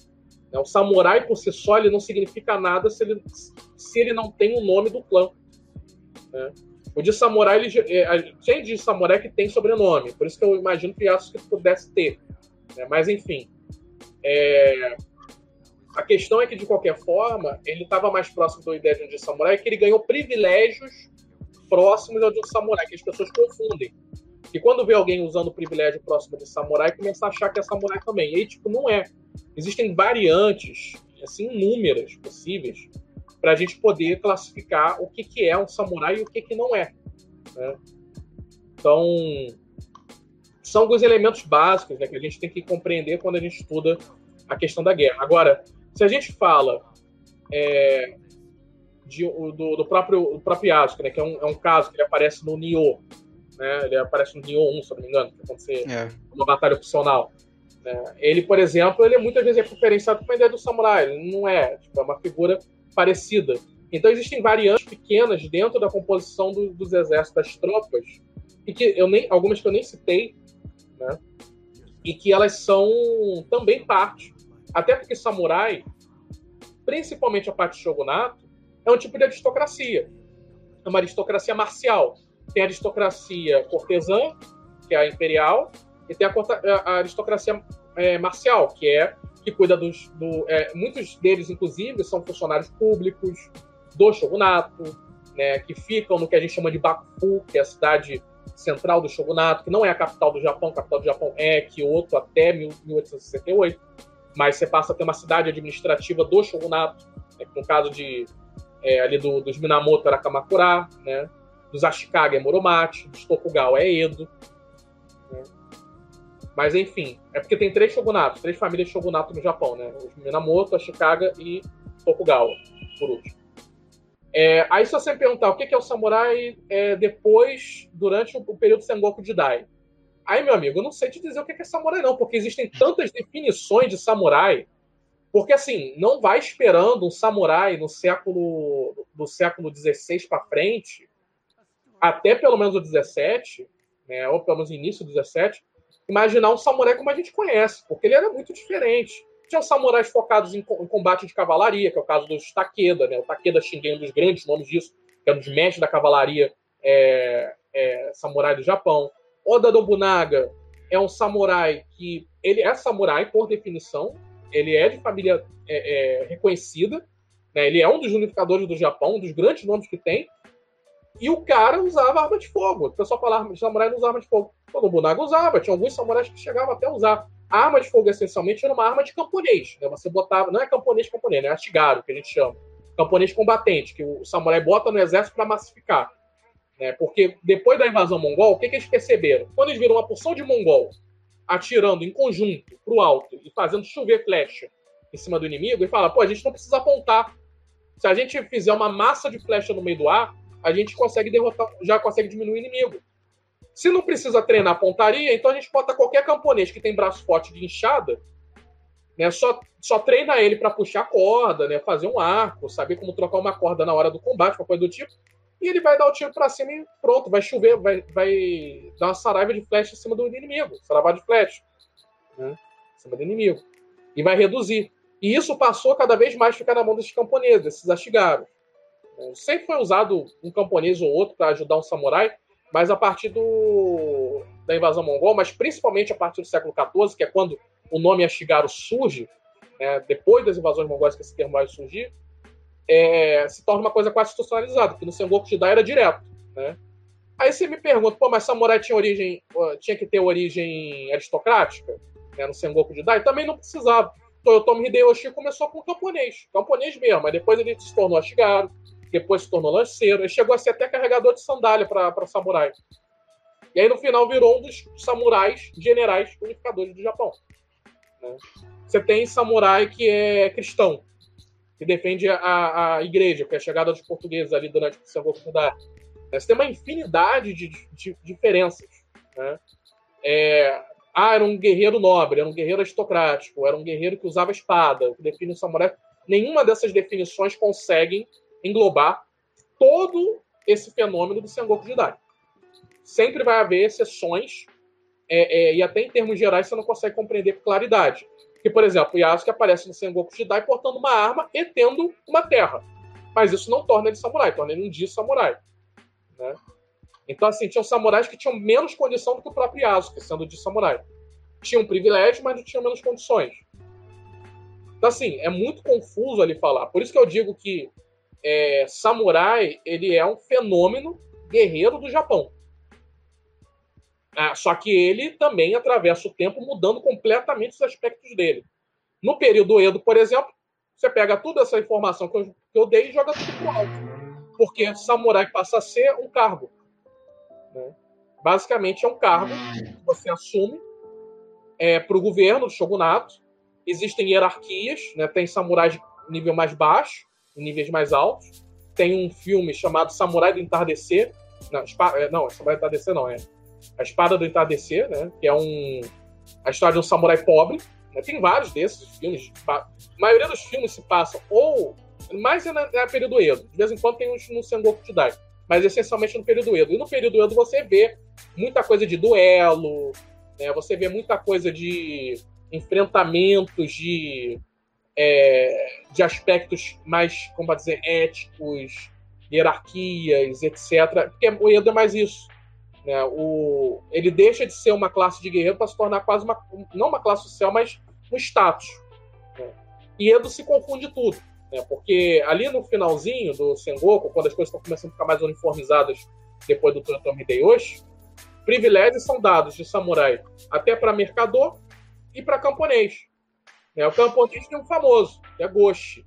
Né? O samurai por si só ele não significa nada se ele, se ele não tem o nome do clã. Né? O de samurai, ele, é, tem de samurai que tem sobrenome, por isso que eu imagino que Yasuke pudesse ter. Né? Mas enfim. É... A questão é que, de qualquer forma, ele estava mais próximo da ideia de um de samurai, que ele ganhou privilégios próximos ao de um samurai, que as pessoas confundem. E quando vê alguém usando o privilégio próximo de samurai, começa a achar que é samurai também. E aí, tipo, não é. Existem variantes, assim, inúmeras possíveis, para a gente poder classificar o que, que é um samurai e o que, que não é. Né? Então, são alguns elementos básicos né, que a gente tem que compreender quando a gente estuda a questão da guerra. Agora, se a gente fala é, de, do, do, próprio, do próprio Yasuke, né, que é um, é um caso que ele aparece no Nioh, né? Ele aparece no Nioh 1, se não me engano, que acontece é. uma batalha opcional. Né? Ele, por exemplo, ele muitas vezes é referenciado com a ideia do samurai. Ele não é, tipo, é uma figura parecida. Então existem variantes pequenas dentro da composição do, dos exércitos, das tropas, e que eu nem, algumas que eu nem citei, né? e que elas são também parte. Até porque samurai, principalmente a parte de shogunato, é um tipo de aristocracia. É uma aristocracia marcial. Tem a aristocracia cortesã, que é a imperial, e tem a, a aristocracia é, marcial, que é que cuida dos. Do, é, muitos deles, inclusive, são funcionários públicos do shogunato, né, que ficam no que a gente chama de Bakufu, que é a cidade central do shogunato, que não é a capital do Japão, a capital do Japão é Kyoto até 1868, mas você passa a ter uma cidade administrativa do shogunato, né, no caso de é, ali do, dos Minamoto era Kamakura, né, dos Ashikaga é Muromachi, dos Tokugawa é Edo, mas enfim, é porque tem três shogunatos, três famílias de shogunato no Japão, né? Os Minamoto, Ashikaga e Tokugawa, por último. É, aí se você me perguntar o que é o samurai é, depois, durante o, período Sengoku Jidai. Aí, meu amigo, eu não sei te dizer o que é samurai, não, porque existem tantas definições de samurai. Porque, assim, não vai esperando um samurai no século do século XVI para frente, até pelo menos o 17, né, ou pelo menos início do 17, imaginar um samurai como a gente conhece, porque ele era muito diferente. Tinha samurais focados em, em combate de cavalaria, que é o caso dos Takeda, né? O Takeda Shingen é um dos grandes nomes disso, que é um dos mestres da cavalaria é, é, samurai do Japão. Oda Nobunaga é um samurai que ele é samurai por definição, ele é de família é, é, reconhecida, né? ele é um dos unificadores do Japão, um dos grandes nomes que tem, e o cara usava arma de fogo. O pessoal falava que samurai não usava arma de fogo. O Nobunaga usava, tinha alguns samurais que chegavam até a usar. A arma de fogo, essencialmente, era uma arma de camponês. Né? Você botava, não é camponês camponês, né? é astigaro, que a gente chama. Camponês combatente, que o samurai bota no exército para massificar. Né? Porque depois da invasão mongol, o que, que eles perceberam? Quando eles viram uma porção de mongol atirando em conjunto para o alto e fazendo chover flecha em cima do inimigo, e fala, pô, a gente não precisa apontar. Se a gente fizer uma massa de flecha no meio do ar, a gente consegue derrotar, já consegue diminuir o inimigo. Se não precisa treinar pontaria, então a gente bota qualquer camponês que tem braço forte de inchada, né, só, só treina ele para puxar corda, né, fazer um arco, saber como trocar uma corda na hora do combate, uma coisa do tipo, e ele vai dar o tiro para cima e pronto, vai chover, vai, vai dar uma saraiva de flecha em cima do inimigo, saraiva de flecha, né, em cima do inimigo, e vai reduzir. E isso passou cada vez mais ficar na mão desses camponeses, desses astigaros. Sempre foi usado um camponês ou outro para ajudar um samurai, mas a partir do, da invasão mongol, mas principalmente a partir do século XIV, que é quando o nome Ashigaru surge, né, depois das invasões mongóis que esse termo vai surgir, é, se torna uma coisa quase institucionalizada, que no Sengoku Jidai era direto. Né? Aí você me pergunta, pô, mas samurai tinha origem, tinha que ter origem aristocrática né, no Sengoku Jidai? Também não precisava. Toyotomi Hideyoshi começou com camponês, camponês mesmo, mas depois ele se tornou Ashigaru, depois se tornou lanceiro, ele chegou a ser até carregador de sandália para samurai. E aí no final virou um dos samurais generais unificadores do Japão. Né? Você tem samurai que é cristão, que defende a, a igreja, que é a chegada dos portugueses ali durante o Sengoku Jidai. Você tem uma infinidade de, de, de diferenças. Né? É, ah, era um guerreiro nobre, era um guerreiro aristocrático, era um guerreiro que usava espada, o que define o samurai. Nenhuma dessas definições conseguem englobar todo esse fenômeno do Sengoku Jidai. Sempre vai haver exceções, é, é, e até em termos gerais você não consegue compreender com claridade. Que, por exemplo, Yasuke aparece no Sengoku Jidai portando uma arma e tendo uma terra. Mas isso não torna ele samurai, torna ele um dia samurai. Né? Então, assim, tinham samurais que tinham menos condição do que o próprio Yasuke, sendo de samurai. Tinham privilégio, mas não tinham menos condições. Então, assim, é muito confuso ali falar. Por isso que eu digo que é, samurai ele é um fenômeno guerreiro do Japão. Ah, só que ele também atravessa o tempo mudando completamente os aspectos dele. No período Edo, por exemplo, você pega toda essa informação que eu, que eu dei e joga tudo pro alto. Porque samurai passa a ser um cargo. Né? Basicamente é um cargo que você assume é, para o governo do shogunato. Existem hierarquias, né? tem samurais de nível mais baixo, em níveis mais altos. Tem um filme chamado Samurai do Entardecer. Não, espa... É, não, Samurai do Entardecer não, é. A Espada do Entardecer, né? Que é um, a história de um samurai pobre. Né? Tem vários desses filmes. A maioria dos filmes se passam ou mais é na, na período Edo. De vez em quando tem uns no Sengoku Jidai, mas essencialmente no período Edo. E no período Edo você vê muita coisa de duelo, né? você vê muita coisa de enfrentamentos, de, é, de aspectos mais, como dizer, éticos, hierarquias, etc. Porque o Edo é mais isso. Né? O, ele deixa de ser uma classe de guerreiro para se tornar quase uma. não uma classe social, mas um status. Né? E Edo se confunde tudo. Né? Porque ali no finalzinho do Sengoku, quando as coisas estão começando a ficar mais uniformizadas depois do Toyotomi Hideyoshi, privilégios são dados de samurai até para mercador e para camponês. Né? O camponês tem um famoso, que é Goshi.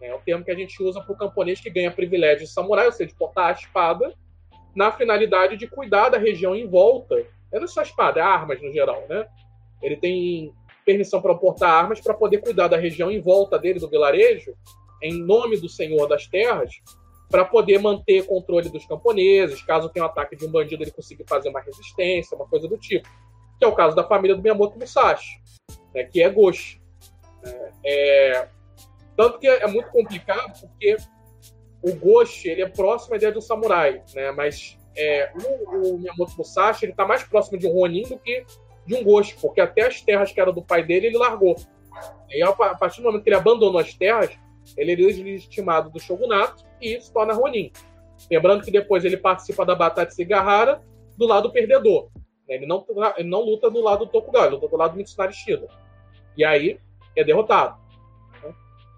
É o termo que a gente usa para o camponês que ganha privilégio de samurai, ou seja, de portar a espada na finalidade de cuidar da região em volta. É não só espada, é armas no geral, né? Ele tem permissão para portar armas para poder cuidar da região em volta dele, do vilarejo, em nome do senhor das terras, para poder manter controle dos camponeses. Caso tenha um ataque de um bandido, ele consiga fazer uma resistência, uma coisa do tipo. Que é o caso da família do Miyamoto Musashi, né, que é Goshi. É, é, tanto que é muito complicado, porque o Goshi ele é próximo à ideia de um samurai, né? Mas é, o, o Miyamoto Musashi ele está mais próximo de um Ronin do que de um Goshi, porque até as terras que eram do pai dele ele largou. E a partir do momento que ele abandonou as terras, ele é legitimado do shogunato e se torna Ronin. Lembrando que depois ele participa da Batalha de Sigahara do lado perdedor. Ele não, ele não luta do lado do Tokugawa, ele luta do lado do Mitsunari Shida. E aí é derrotado.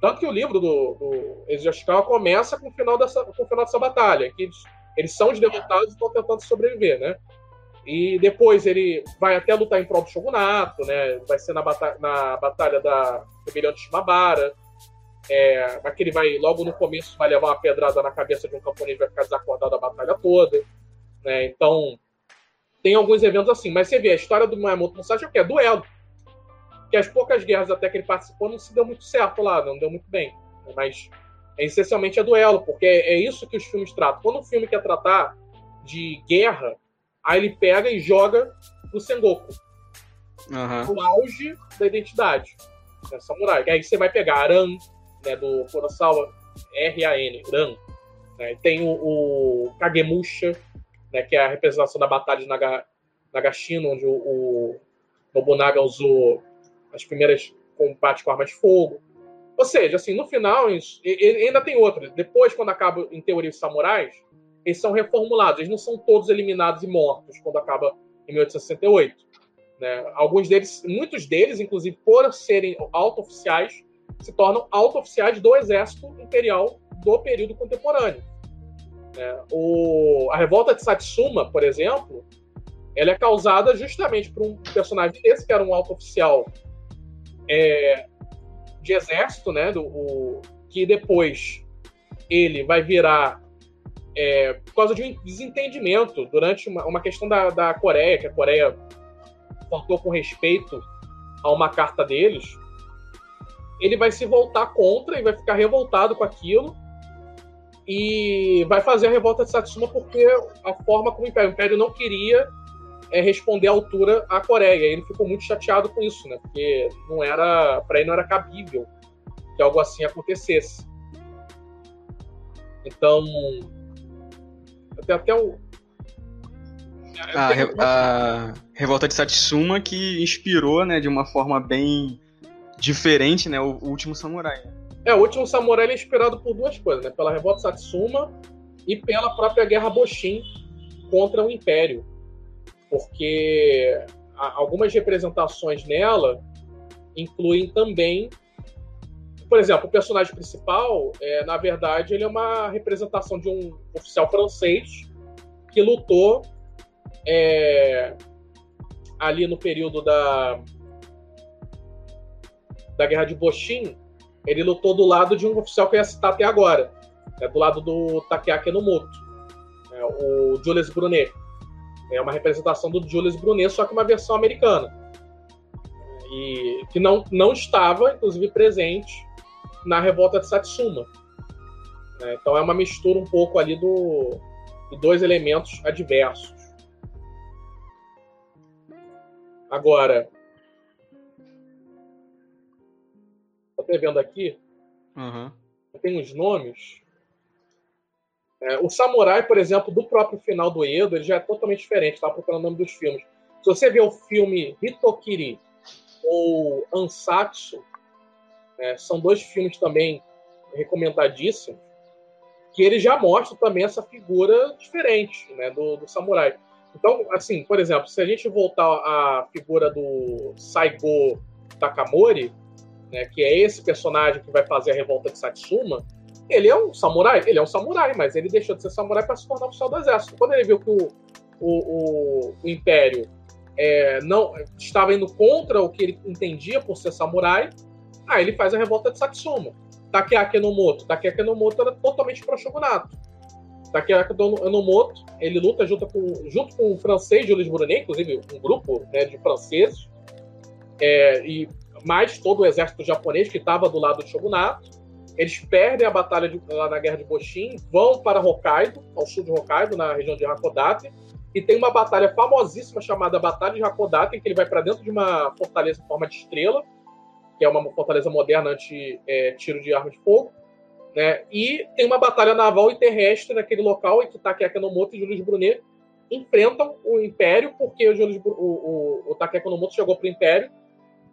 Tanto que o livro do, do Yoshikawa começa com o final dessa, com o final dessa batalha, que eles, eles são os derrotados e estão tentando sobreviver, né? E depois ele vai até lutar em prol do shogunato, né? Vai ser na, batalha, na batalha da rebelião de Shimabara. É, ele vai, logo no começo, vai levar uma pedrada na cabeça de um camponês vai ficar desacordado a batalha toda. Né? Então, tem alguns eventos assim. Mas você vê, a história do Miyamoto Musashi é o quê? É duelo que as poucas guerras até que ele participou não se deu muito certo lá, não deu muito bem. Mas é, essencialmente é duelo, porque é, é isso que os filmes tratam. Quando um filme quer tratar de guerra, aí ele pega e joga pro Sengoku. Uhum. No auge da identidade. Né, samurai. Aí você vai pegar Aran, né, do Kurosawa, R-A-N, Ran. Né, tem o, o Kagemusha, né, que é a representação da Batalha de Naga, Nagashino, onde o, o Nobunaga usou as primeiras combates com armas de fogo. Ou seja, assim, no final, ainda tem outras. Depois, quando acaba, em teoria, os samurais, eles são reformulados. Eles não são todos eliminados e mortos quando acaba em 1868. Né? Alguns deles, muitos deles, inclusive, por serem auto-oficiais, se tornam auto-oficiais do exército imperial do período contemporâneo. Né? O, a revolta de Satsuma, por exemplo, ela é causada justamente por um personagem desse, que era um auto-oficial é, de exército, né? Do, o, que depois ele vai virar é, por causa de um desentendimento durante uma, uma questão da, da Coreia, que a Coreia faltou com respeito a uma carta deles, ele vai se voltar contra e vai ficar revoltado com aquilo e vai fazer a revolta de Satsuma porque a forma como o Império, o Império não queria é responder à altura à Coreia. Ele ficou muito chateado com isso, né? Porque não era, para ele não era cabível que algo assim acontecesse. Então, até até o a, a, revolta de Satsuma que inspirou, né, de uma forma bem diferente, né, o, o último samurai. É, o último samurai é inspirado por duas coisas, né, pela revolta Satsuma e pela própria guerra Boshin contra o Império. Porque algumas representações nela incluem também, por exemplo, o personagem principal, é, na verdade, ele é uma representação de um oficial francês que lutou é, ali no período da da Guerra de Boshin, ele lutou do lado de um oficial que eu ia citar até agora, é, do lado do Takeaki Enomoto, é, o Julius Brunet. É uma representação do Julius Brunet, só que uma versão americana. E que não, não estava, inclusive, presente na revolta de Satsuma. É, então é uma mistura um pouco ali do, de dois elementos adversos. Agora, estou vendo aqui, uhum. tem uns nomes. É, o Samurai, por exemplo, do próprio final do Edo, ele já é totalmente diferente, tá? Procurando o nome dos filmes. Se você vê o filme Hitokiri ou Ansatsu, é, são dois filmes também recomendadíssimos, que ele já mostra também essa figura diferente né, do, do samurai. Então, assim, por exemplo, se a gente voltar à figura do Saigo Takamori, né, que é esse personagem que vai fazer a revolta de Satsuma, ele é um samurai, ele é um samurai, mas ele deixou de ser samurai para se tornar oficial do exército. Quando ele viu que o, o, o, o Império é, não estava indo contra o que ele entendia por ser samurai, aí ele faz a revolta de Satsuma. Takeaki Enomoto. Takeaki Enomoto era totalmente pro shogunato. Takeaki Enomoto, ele luta junto com, junto com o francês Jules Brunet, inclusive um grupo né, de franceses, é, e mais todo o exército japonês que estava do lado do shogunato. Eles perdem a batalha de, lá na Guerra de Boshin, vão para Hokkaido, ao sul de Hokkaido, na região de Hakodate, e tem uma batalha famosíssima chamada Batalha de Hakodate, em que ele vai para dentro de uma fortaleza em forma de estrela, que é uma fortaleza moderna anti-tiro é, de arma de fogo. Né? E tem uma batalha naval e terrestre naquele local em que Takeaki Nomoto e Julius Brunet enfrentam o Império, porque o, Julius, o, o, o Nomoto chegou para o Império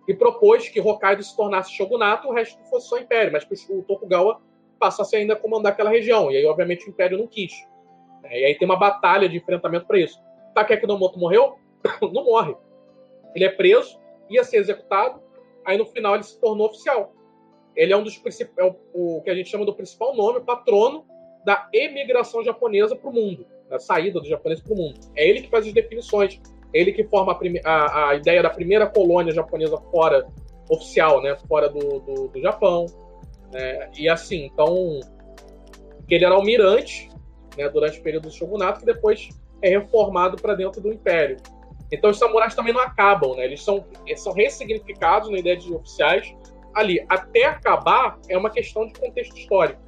e propôs que Hokkaido se tornasse shogunato, o resto fosse só Império, mas que o Tokugawa passasse ainda a comandar aquela região. E aí, obviamente, o Império não quis. E aí tem uma batalha de enfrentamento para isso. Takeaki Nomoto morreu? não morre. Ele é preso, ia ser executado, Aí no final ele se tornou oficial. Ele é um dos principais, é o, que a gente chama do principal nome, patrono da emigração japonesa para o mundo, da saída dos japoneses para o mundo. É ele que faz as definições, é ele que forma a, a, a, ideia da primeira colônia japonesa fora oficial, né, fora do, do, do Japão. Né, e assim, então, que ele era almirante né, durante o período do shogunato, que depois é reformado para dentro do império. Então os samurais também não acabam, né? Eles são, eles são ressignificados na ideia de oficiais ali. Até acabar é uma questão de contexto histórico.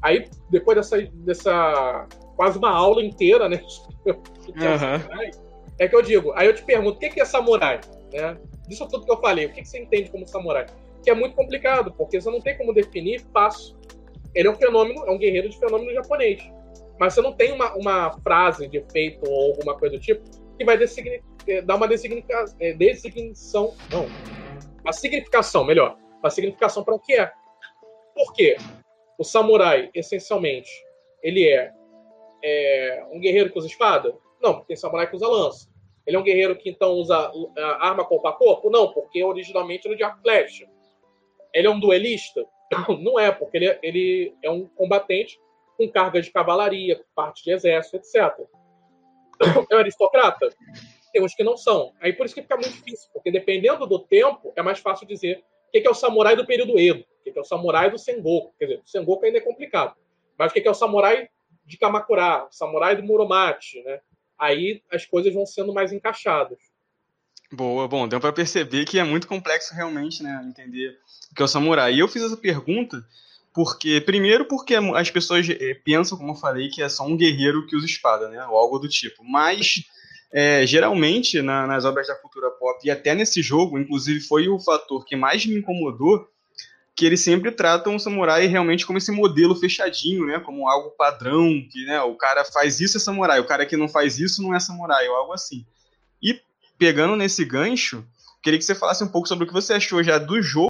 Aí, depois dessa, dessa quase uma aula inteira, né? uhum. É que eu digo, aí eu te pergunto, o que é samurai? Né? Disso tudo que eu falei, o que você entende como samurai? Que é muito complicado, porque você não tem como definir passo. Ele é um fenômeno, é um guerreiro de fenômeno japonês. Mas você não tem uma, uma frase de efeito ou alguma coisa do tipo que vai é, dar uma designação, não, uma significação, melhor, uma significação para o que é. Por quê? O samurai, essencialmente, ele é, é, um guerreiro que usa espada? Não, porque tem samurai que usa lança. Ele é um guerreiro que então usa arma corpo a corpo? Não, porque originalmente ele é de arco flecha. Ele é um duelista? Não é, porque ele, ele é um combatente com carga de cavalaria, parte de exército, etc é um aristocrata? Tem uns que não são. Aí por isso que fica muito difícil, porque dependendo do tempo, é mais fácil dizer o que é o samurai do período Edo, o que é o samurai do Sengoku. Quer dizer, o Sengoku ainda é complicado. Mas o que é o samurai de Kamakura, o samurai do Muromachi, né? Aí as coisas vão sendo mais encaixadas. Boa, bom, deu para perceber que é muito complexo realmente, né, entender o que é o samurai. E eu fiz essa pergunta porque, primeiro, porque as pessoas eh, pensam, como eu falei, que é só um guerreiro que usa espada, né? Ou algo do tipo. Mas, é, geralmente, na, nas obras da cultura pop, e até nesse jogo, inclusive, foi o fator que mais me incomodou, que eles sempre tratam o samurai realmente como esse modelo fechadinho, né? Como algo padrão, que né, o cara faz isso é samurai, o cara que não faz isso não é samurai, ou algo assim. E, pegando nesse gancho, queria que você falasse um pouco sobre o que você achou já do jogo